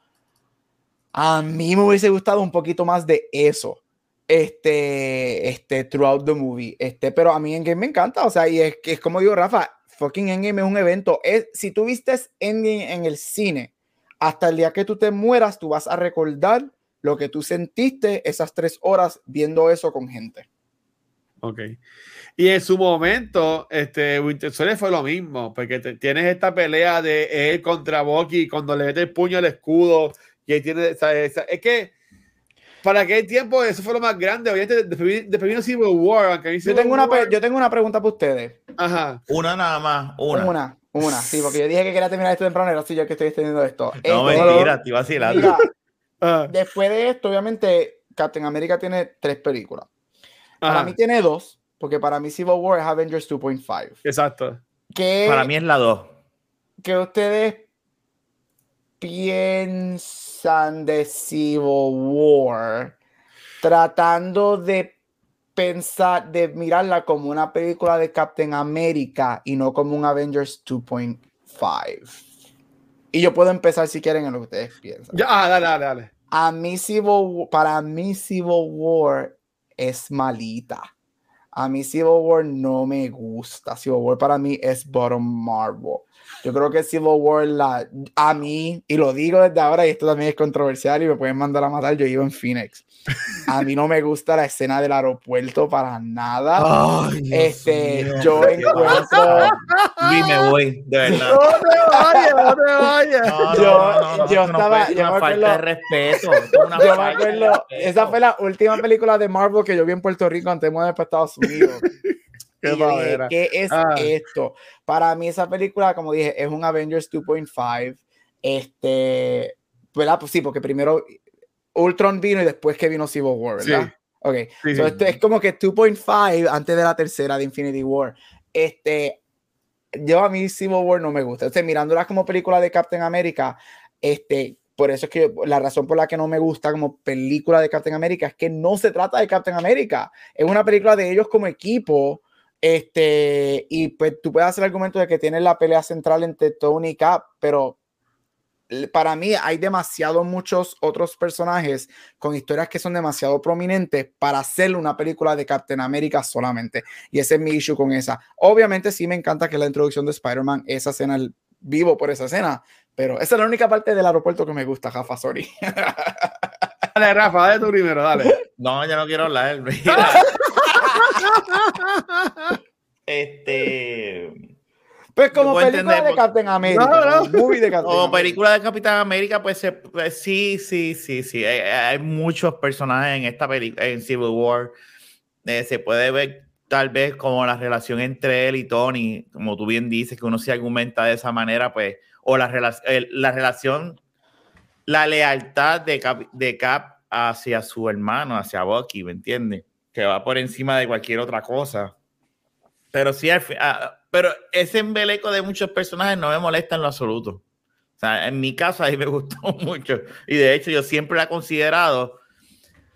A mí me hubiese gustado un poquito más de eso este, este, throughout the movie. Este, pero a mí en game me encanta, o sea, y es que es como digo Rafa, fucking Endgame es un evento. Es, si tú viste Endgame en el cine, hasta el día que tú te mueras, tú vas a recordar lo que tú sentiste esas tres horas viendo eso con gente. Ok. Y en su momento, este, Winter Soldier fue lo mismo, porque tienes esta pelea de él contra Bucky cuando le mete el puño al escudo, y tiene, es que para aquel tiempo eso fue lo más grande. Obviamente, después Civil War. yo, tengo una, yo tengo una pregunta para ustedes. Ajá. Una nada más. Una. Una, una. Sí, porque yo dije que quería terminar esto temprano, así yo que estoy extendiendo esto. No, esto, mentira, estoy vacilando. [laughs] Ah. Después de esto, obviamente, Captain America tiene tres películas. Para mí tiene dos, porque para mí Civil War es Avengers 2.5. Exacto. Que, para mí es la dos. Que ustedes piensan de Civil War tratando de pensar, de mirarla como una película de Captain America y no como un Avengers 2.5. Y yo puedo empezar si quieren en lo que ustedes piensan. Ya, ah, dale, dale, dale. A mí Civil, para mí Civil War es malita. A mí Civil War no me gusta. Civil War para mí es bottom Marvel. Yo creo que Civil War, la, a mí, y lo digo desde ahora, y esto también es controversial y me pueden mandar a matar, yo vivo en Phoenix. A mí no me gusta la escena del aeropuerto para nada. [laughs] este, yo encuentro. Y me voy, de verdad. [laughs] No te vayas, no te vayas. yo, yo estaba. Yo me falta de respeto. yo me acuerdo. Esa fue la última película de Marvel que yo vi en Puerto Rico antes de moverme para Estados Unidos. [laughs] ¿Qué, ¿Qué es ah. esto? Para mí, esa película, como dije, es un Avengers 2.5. Este. ¿Verdad? Pues sí, porque primero Ultron vino y después que vino Civil War, ¿verdad? Ok. es como que 2.5 antes de la tercera de Infinity War. Este, yo a mí Civil War no me gusta. Entonces, mirándola como película de Captain America, este, por eso es que la razón por la que no me gusta como película de Captain America es que no se trata de Captain America. Es una película de ellos como equipo. Este, y pues tú puedes hacer el argumento de que tiene la pelea central entre Tony y Cap, pero para mí hay demasiado muchos otros personajes con historias que son demasiado prominentes para hacer una película de Captain America solamente. Y ese es mi issue con esa. Obviamente sí me encanta que la introducción de Spider-Man, esa escena, vivo por esa escena, pero esa es la única parte del aeropuerto que me gusta, Rafa, sorry. [laughs] Dale, Rafa, dale tú primero, dale. No, ya no quiero hablar. [laughs] este pues como película de Captain America. como película de Capitán América, pues, pues, sí, sí, sí, sí. Hay, muchos personajes en esta película, en Civil War. Eh, se puede ver tal vez como la relación entre él y Tony, como tú bien dices, que uno se argumenta de esa manera, pues, o la, la relación, la lealtad de Cap, de Cap hacia su hermano, hacia Bucky, ¿me entiendes? Que va por encima de cualquier otra cosa. Pero sí, pero ese embeleco de muchos personajes no me molesta en lo absoluto. O sea, en mi caso ahí me [laughs] gustó mucho. Y de hecho yo siempre la he considerado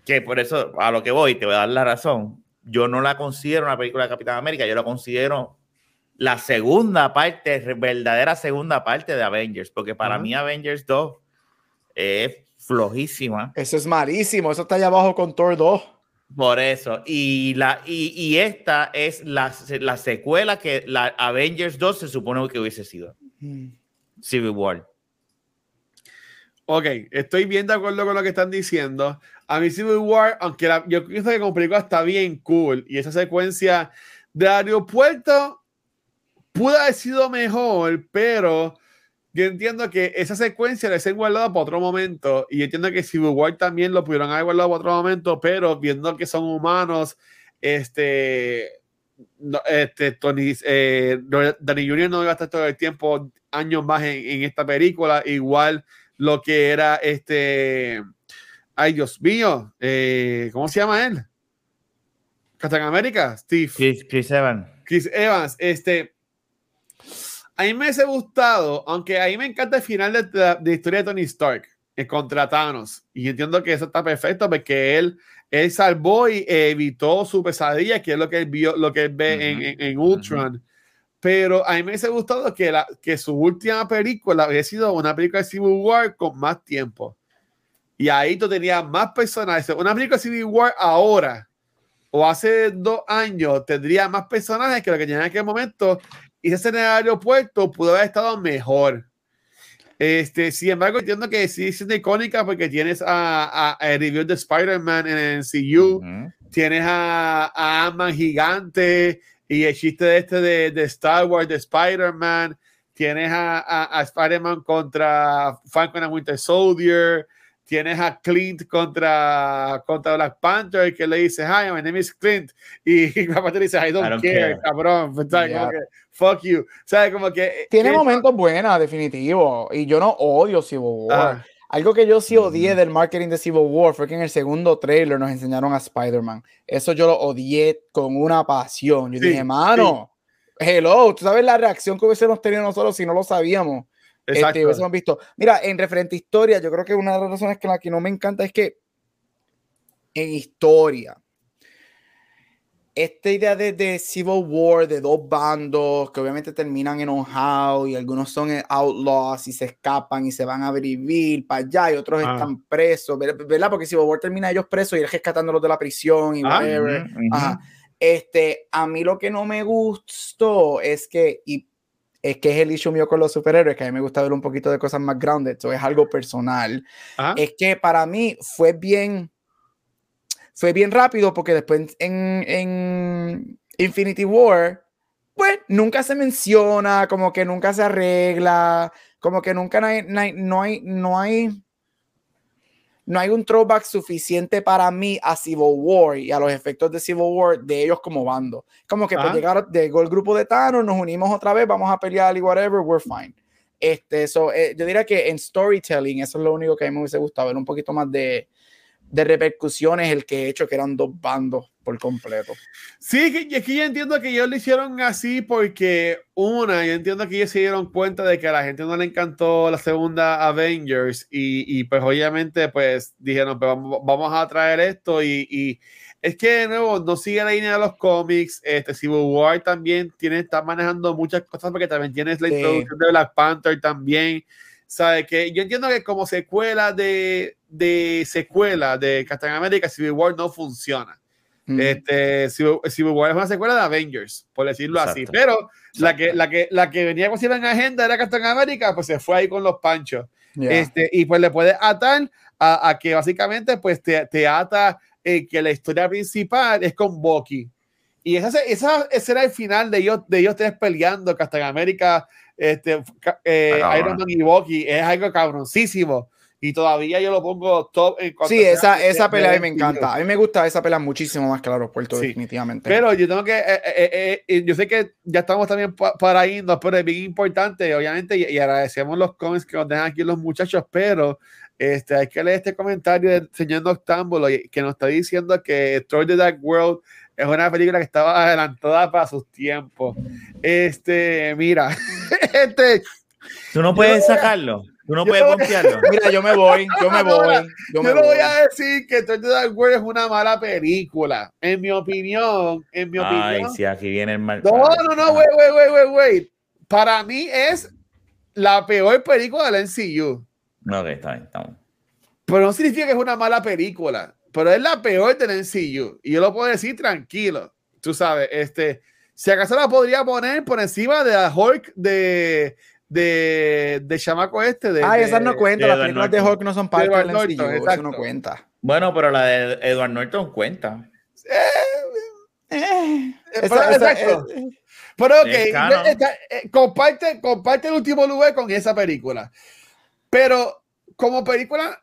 que por eso a lo que voy, te voy a dar la razón. Yo no la considero una película de Capitán América, yo la considero la segunda parte, verdadera segunda parte de Avengers, porque para mí Avengers 2 es flojísima. Eso es malísimo, eso está allá abajo con Thor 2. Por eso. Y, la, y, esta es la, la, secuela que la Avengers 2 se supone que hubiese sido. Mm. Civil War. Ok, estoy bien de acuerdo con lo que están diciendo. A mí Civil War, aunque yo pienso que como película está bien cool y esa secuencia de aeropuerto pudo haber sido mejor, pero yo entiendo que esa secuencia la he guardado para otro momento y entiendo que Civil War también lo pudieron haber guardado para otro momento, pero viendo que son humanos, este, este Tony, eh, Danny Jr. no iba a estar todo el tiempo, años más en, esta película, igual lo que era este, ay Dios mío, eh, ¿cómo se llama él? Captain América, Steve. Chris Evans. Chris Evans, este a mí me hubiese gustado, aunque a mí me encanta el final de, la historia de Tony Stark eh, contra Thanos. Y entiendo que eso está perfecto porque él, él salvó y evitó su pesadilla, que es lo que él vio, lo que él ve en, en, Ultron. Pero a mí me hubiese gustado que, la, que su última película hubiera sido una película de Civil War con más tiempo. Y ahí tú tenías más personajes. Una película de Civil War ahora o hace dos años tendría más personajes que lo que tenía en aquel momento y ese en el aeropuerto pudo haber estado mejor. Este, sin embargo, entiendo que sí es icónica porque tienes a, a, review de Spider-Man en el MCU, tienes a, a Ant-Man gigante y el chiste de este de, de Star Wars, de Spider-Man, tienes a, a Spider-Man contra Falcon and Winter Soldier, tienes a Clint contra, contra Black Panther que le dice, hi, my name is Clint. Y [laughs] Black Panther dice, I don't, care, cabrón. [laughs] fuck you. O sea, como que... Tiene momentos buenos, definitivo. Y yo no odio Civil War. Ah. Algo que yo sí odié del marketing de Civil War fue que en el segundo trailer nos enseñaron a Spider-Man. Eso yo lo odié con una pasión. Yo dije, mano, hello, tú sabes la reacción que hubiésemos tenido nosotros si no lo sabíamos. Exacto. Este, visto. Mira, en referente a historia, yo creo que una de las razones que la que no me encanta es que en historia, esta idea de, de, Civil War, de dos bandos que obviamente terminan enojados y algunos son outlaws y se escapan y se van a vivir para allá y otros ah. están presos, ¿verdad? Porque Civil War termina ellos presos y rescatándolos de la prisión y ah, whatever. Este, a mí lo que no me gustó es que, y es que es el issue mío con los superhéroes, que a mí me gusta ver un poquito de cosas más grounded, eso es algo personal. Es que para mí fue bien, fue bien rápido porque después en, en Infinity War, pues nunca se menciona, como que nunca se arregla, como que nunca hay, no hay, no hay, no hay no hay un throwback suficiente para mí a Civil War y a los efectos de Civil War de ellos como bando. Como que por llegar, llegó el grupo de Thanos, nos unimos otra vez, vamos a pelear y whatever, we're fine. Este, eso, eh, yo diría que en storytelling, eso es lo único que a mí me hubiese gustado, ver un poquito más de, de repercusiones el que he hecho que eran dos bandos por completo. Sí, y aquí yo entiendo que ellos lo hicieron así porque, una, yo entiendo que ellos se dieron cuenta de que a la gente no le encantó la segunda Avengers y, y pues obviamente pues dijeron, pues vamos, a traer esto y, y, es que de nuevo no sigue la línea de los cómics, este Civil War también tiene, está manejando muchas cosas porque también tienes la introducción de Black Panther también ¿Sabes? Que yo entiendo que como secuela de, de secuela de Captain America, Civil War no funciona. Mm. Este, Civil, War es una secuela de Avengers, por decirlo así. Pero la que, la, que, la que venía con en agenda era Captain America, pues se fue ahí con los panchos. Este, y pues le puede atar a, que básicamente pues te, te ata eh, que la historia principal es con Bucky. Y esa, esa, ese era el final de ellos, de ellos tres peleando, Captain America, este, eh, Iron Man y Bucky. Es algo cabroncísimo y todavía yo lo pongo top. En sí, esa, esa pelea a mí me encanta. A mí me gusta esa pelea muchísimo más que el aeropuerto, definitivamente. Pero yo tengo que, eh, eh, eh, yo sé que ya estamos también para irnos, pero es bien importante, obviamente, y, agradecemos los comments que nos dejan aquí los muchachos, pero este, hay que leer este comentario del señor Noctámbulo que nos está diciendo que Troy the Dark World es una película que estaba adelantada para sus tiempos. Este, mira, [laughs] este. Tú no puedes sacarlo. Tú no puedes confiarlo. Mira, yo me voy, yo me [laughs] voy. Yo, me no voy a decir que Toy Dark World es una mala película. En mi opinión, en mi opinión. Ay, sí, aquí viene el mal. No, no, no, wait, wait, wait, wait, wait. Para mí es la peor película del MCU. No, que está bien, estamos. Pero no significa que es una mala película. Pero es la peor del MCU. Y yo lo puedo decir tranquilo. Tú sabes, este. Si acaso la podría poner por encima de la Hulk de de, de chamaco este. De, ah, esas no cuentan, las películas de Hulk no son parte del MCU, eso no cuenta. Bueno, pero la de Edward Norton cuenta. Eh, eh, exacto. pero ok, comparte, comparte el último lugar con esa película. Pero como película,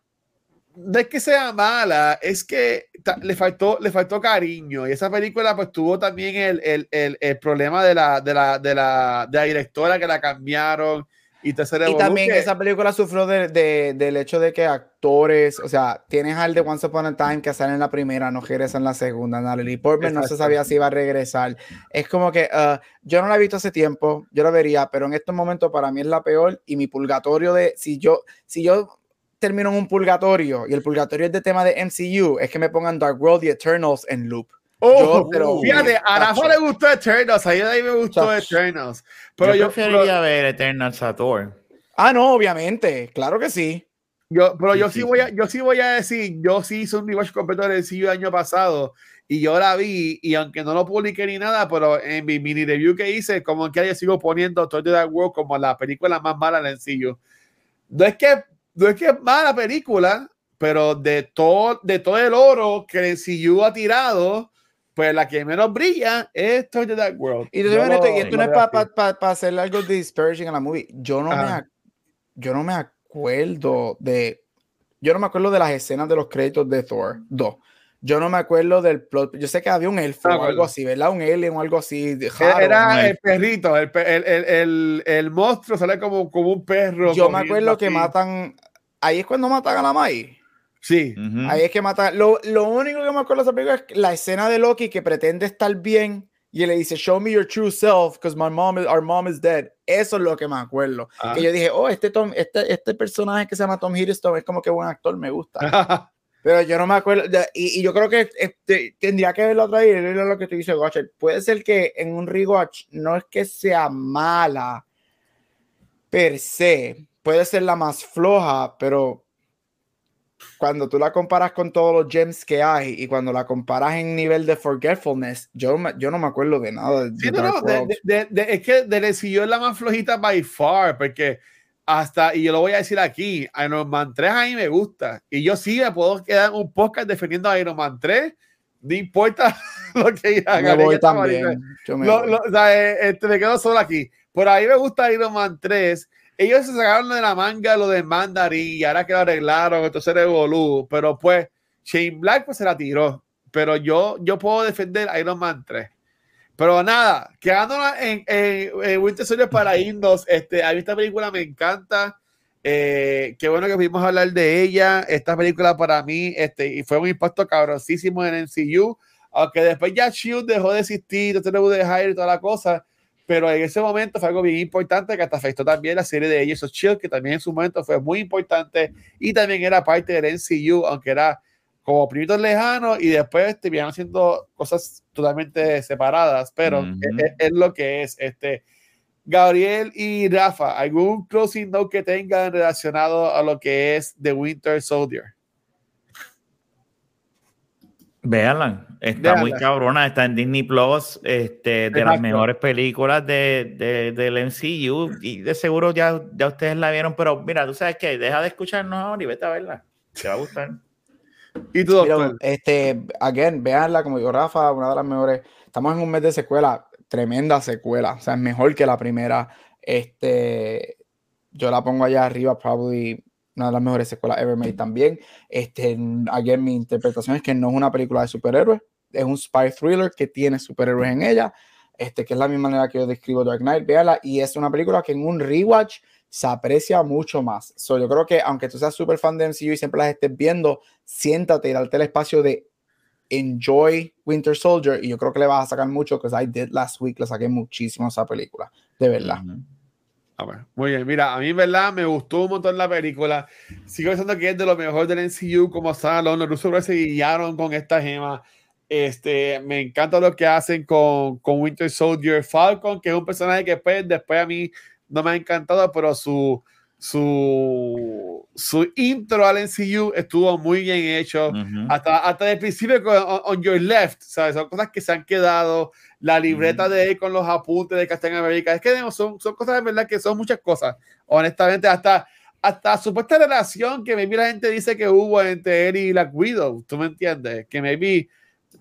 no es que sea mala, es que le faltó, le faltó cariño. Y esa película, pues tuvo también el, el, el, el problema de la, de, la, de, la, de la directora que la cambiaron. Y, y también esa película sufrió de, de, del hecho de que actores, o sea, tienes al de Once Upon a Time que sale en la primera, no regresa en la segunda. Natalie Portman no se sabía si iba a regresar. Es como que uh, yo no la he visto hace tiempo, yo la vería, pero en estos momentos para mí es la peor. Y mi purgatorio de si yo, si yo termino en un purgatorio y el purgatorio es de tema de MCU, es que me pongan Dark World y Eternals en loop. Oh, pero, fíjate, a Rafa le gustó Eternals, a ella me gustó Eternals. Pero yo, preferiría ver Eternals a Thor. Ah, no, obviamente, claro que sí. Yo, pero yo sí, voy a, yo sí voy a decir, yo sí hice un rewatch completo del MCU el año pasado y yo la vi y aunque no lo publiqué ni nada, pero en mi mini review que hice, como que yo sigo poniendo Thor The Dark World como la película más mala del MCU. No es que no es que es mala película, pero de todo, de todo el oro que el CU ha tirado, pues la que menos brilla es Toy the Dark World. Y, tú y esto no es para pa, pa, hacer algo dispersion en la movie. Yo no, me, yo no me acuerdo de. Yo no me acuerdo de las escenas de los créditos de Thor 2. Yo no me acuerdo del plot. Yo sé que había un elfo o algo así, ¿verdad? Un alien o algo así. Era el perrito, el, el, el, el, monstruo sale como, como un perro. Yo me acuerdo que matan ahí es cuando matan a la Mai. Sí. Ahí es que matan. Lo, lo, único que me acuerdo de esa película es la escena de Loki que pretende estar bien y le dice, Show me your true self, because my mom is, our mom is dead. Eso es lo que me acuerdo. Ah. Que yo dije, oh, este, Tom, este, este personaje que se llama Tom Hiddleston es como que buen actor, me gusta. [laughs] Pero yo no me acuerdo. y, y, yo creo que este, tendría que verlo otra vez. lo que te dice Gotcher. Puede ser que en un rewatch no es que sea mala per se, puede ser la más floja, pero cuando tú la comparas con todos los gems que hay y cuando la comparas en nivel de forgetfulness, yo, yo no me acuerdo de nada. Sí, no, de, de, es que de es la más flojita by far, porque hasta, y yo lo voy a decir aquí, Iron Man 3 a mí me gusta. Y yo sí me puedo quedar un podcast defendiendo a Iron Man 3, no importa [laughs] lo que haga. Me voy también. Yo me, o sea, eh, este, me quedo solo aquí. Por ahí me gusta Iron Man 3 ellos se sacaron de la manga lo de Mandarin y ahora que lo arreglaron, entonces era Evolú, pero pues Shane Black pues se la tiró. Pero yo, yo puedo defender Iron Man 3. Pero nada, quedándola en, en, Winter Soldier para irnos, este, a mí esta película me encanta. Eh, qué bueno que pudimos hablar de ella. Esta película para mí este, y fue un impacto cabrosísimo en el MCU. Aunque después ya Shield dejó de existir, de Hire y toda la cosa pero en ese momento fue algo bien importante que hasta afectó también la serie de Agents of Shield, que también en su momento fue muy importante y también era parte del NCU, aunque era como primitos lejanos y después terminaron haciendo cosas totalmente separadas, pero es, lo que es. Este, Gabriel y Rafa, ¿algún closing note que tengan relacionado a lo que es The Winter Soldier? Véanla, está muy cabrona, está en Disney Plus, este, de las mejores películas de, de, del MCU y de seguro ya, ya ustedes la vieron, pero mira, tú sabes que deja de escucharnos ahora y vete a verla, te va a gustar. ¿Y tú, este, again, véanla, como dijo Rafa, una de las mejores, estamos en un mes de secuela, tremenda secuela, o sea, es mejor que la primera, este, yo la pongo allá arriba, probably una de las mejores secuelas ever made también. Este, again, mi interpretación es que no es una película de superhéroes, es un spy thriller que tiene superhéroes en ella, este, que es la misma manera que yo describo Dark Knight, véala, y es una película que en un rewatch se aprecia mucho más. So, yo creo que aunque tú seas súper fan de MCU y siempre las estés viendo, siéntate y darte el espacio de enjoy Winter Soldier y yo creo que le vas a sacar mucho, porque I did last week, le saqué muchísimo esa película, de verdad. muy bien, mira, a mí, verdad, me gustó un montón la película. Sigo pensando que es de lo mejor del MCU, como Salón, los rusos se con esta gema. Este, me encanta lo que hacen con, con Winter Soldier Falcon, que es un personaje que después, después a mí no me ha encantado, pero su, su, su intro al NCU estuvo muy bien hecho. hasta, hasta el principio con on, Your Left, ¿sabes? Son cosas que se han quedado. La libreta de él con los apuntes de Captain América. Es que son, son cosas de verdad que son muchas cosas. Honestamente, hasta, hasta supuesta relación que maybe la gente dice que hubo entre él y la Widow. ¿Tú me entiendes? Que maybe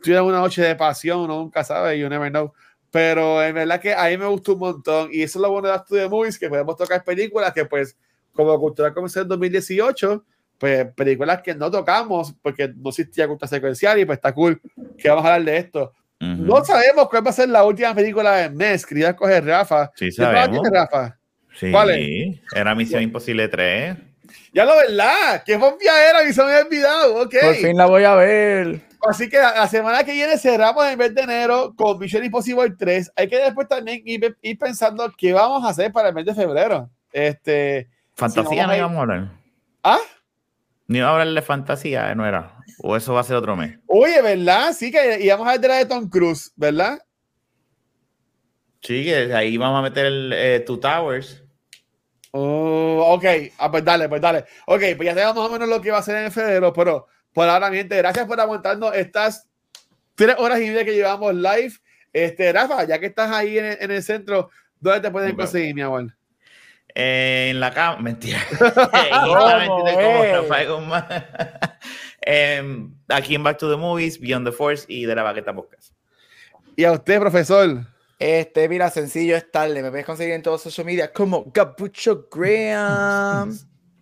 tuvieron una noche de pasión, ¿no? nunca sabes, you never know. Pero en verdad que a mí me gustó un montón. Y eso es lo bueno de Studio Movies, que podemos tocar películas que pues como Cultura comenzó en 2018, pues películas que no tocamos porque no existía cultura secuencial y pues está cool que vamos a hablar de esto. No sabemos cuál va a ser la última película de mes, quería coger Rafa. Sí, sabemos. Rafa? Sí, ¿Cuál es? Era Misión Imposible 3. Ya lo verdad, que bombia era, y se me había olvidado, ok. Por fin la voy a ver. Así que la, semana que viene cerramos el mes de enero con Mission Impossible 3. Hay que después también ir, ir pensando qué vamos a hacer para el mes de febrero. Este, Fantasía no íbamos a hablar. ¿Ah? Ni iba a hablar de fantasía, no era. O eso va a ser otro mes. Oye, ¿verdad? Sí, que íbamos a ver de la de Tom Cruise, ¿verdad? Sí, que ahí vamos a meter el eh, Two Towers. Oh, ok, ah, pues dale, pues dale. Ok, pues ya sabemos más o menos lo que va a ser en febrero, pero por ahora, miente, gracias por aguantarnos estas tres horas y media que llevamos live. Este, Rafa, ya que estás ahí en, el centro, ¿dónde te pueden conseguir, mi amor? en la cama, [laughs] mentira. [laughs] [laughs] Em, aquí en Back to the Movies, Beyond the Force y de la Baqueta Podcast. ¿Y a usted, profesor? Este, mira, sencillo es tarde. Me puedes conseguir en todos social media como Gabucho Graham.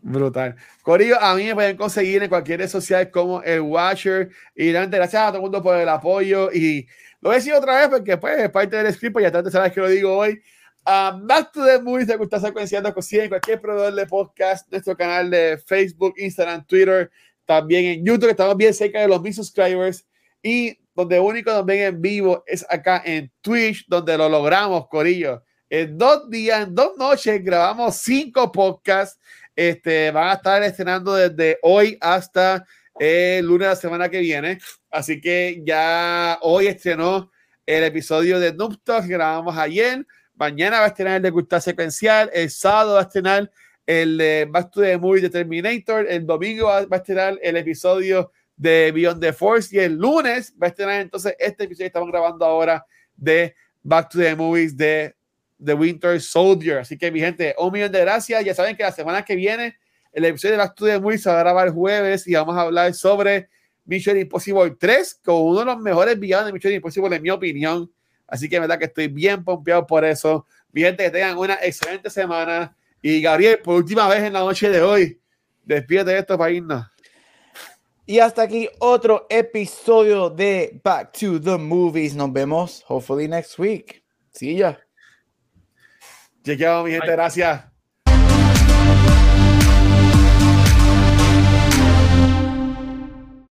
Brutal. Corillo, a mí me pueden conseguir en cualquier red social como el Watcher. Y realmente gracias a todo el mundo por el apoyo. Y lo voy a decir otra vez porque pues, es parte del script, ya tanto sabes que lo digo hoy. Uh, Back to the Movies, te gusta secuenciando cositas en cualquier proveedor de podcast, nuestro canal de Facebook, Instagram, Twitter, también en YouTube, estamos bien cerca de los mil subscribers. Y donde único nos ven en vivo es acá en Twitch, donde lo logramos, Corillo. En dos días, en dos noches, grabamos cinco podcasts. Este, van a estar estrenando desde hoy hasta el lunes de la semana que viene. Así que ya hoy estrenó el episodio de Noob Talk que grabamos ayer. Mañana va a estrenar el de Cultura Secuencial. El sábado va a estrenar el de Back to the Movie de Terminator. El domingo va, a estrenar el episodio de Beyond the Force. Y el lunes va a estrenar entonces este episodio que estamos grabando ahora de Back to the Movies de The Winter Soldier. Así que, mi gente, un millón de gracias. Ya saben que la semana que viene el episodio de to the Movies se va a grabar el jueves y vamos a hablar sobre Mission Impossible 3 con uno de los mejores villanos de Mission Impossible, en mi opinión. Así que, verdad que estoy bien pompeado por eso. Mi gente, que tengan una excelente semana. Y Gabriel, por última vez en la noche de hoy, despídete de esto para irnos. Y hasta aquí otro episodio de Back to the Movies. Nos vemos, hopefully next week. Sí, ya. Chequeado, mi gente, gracias.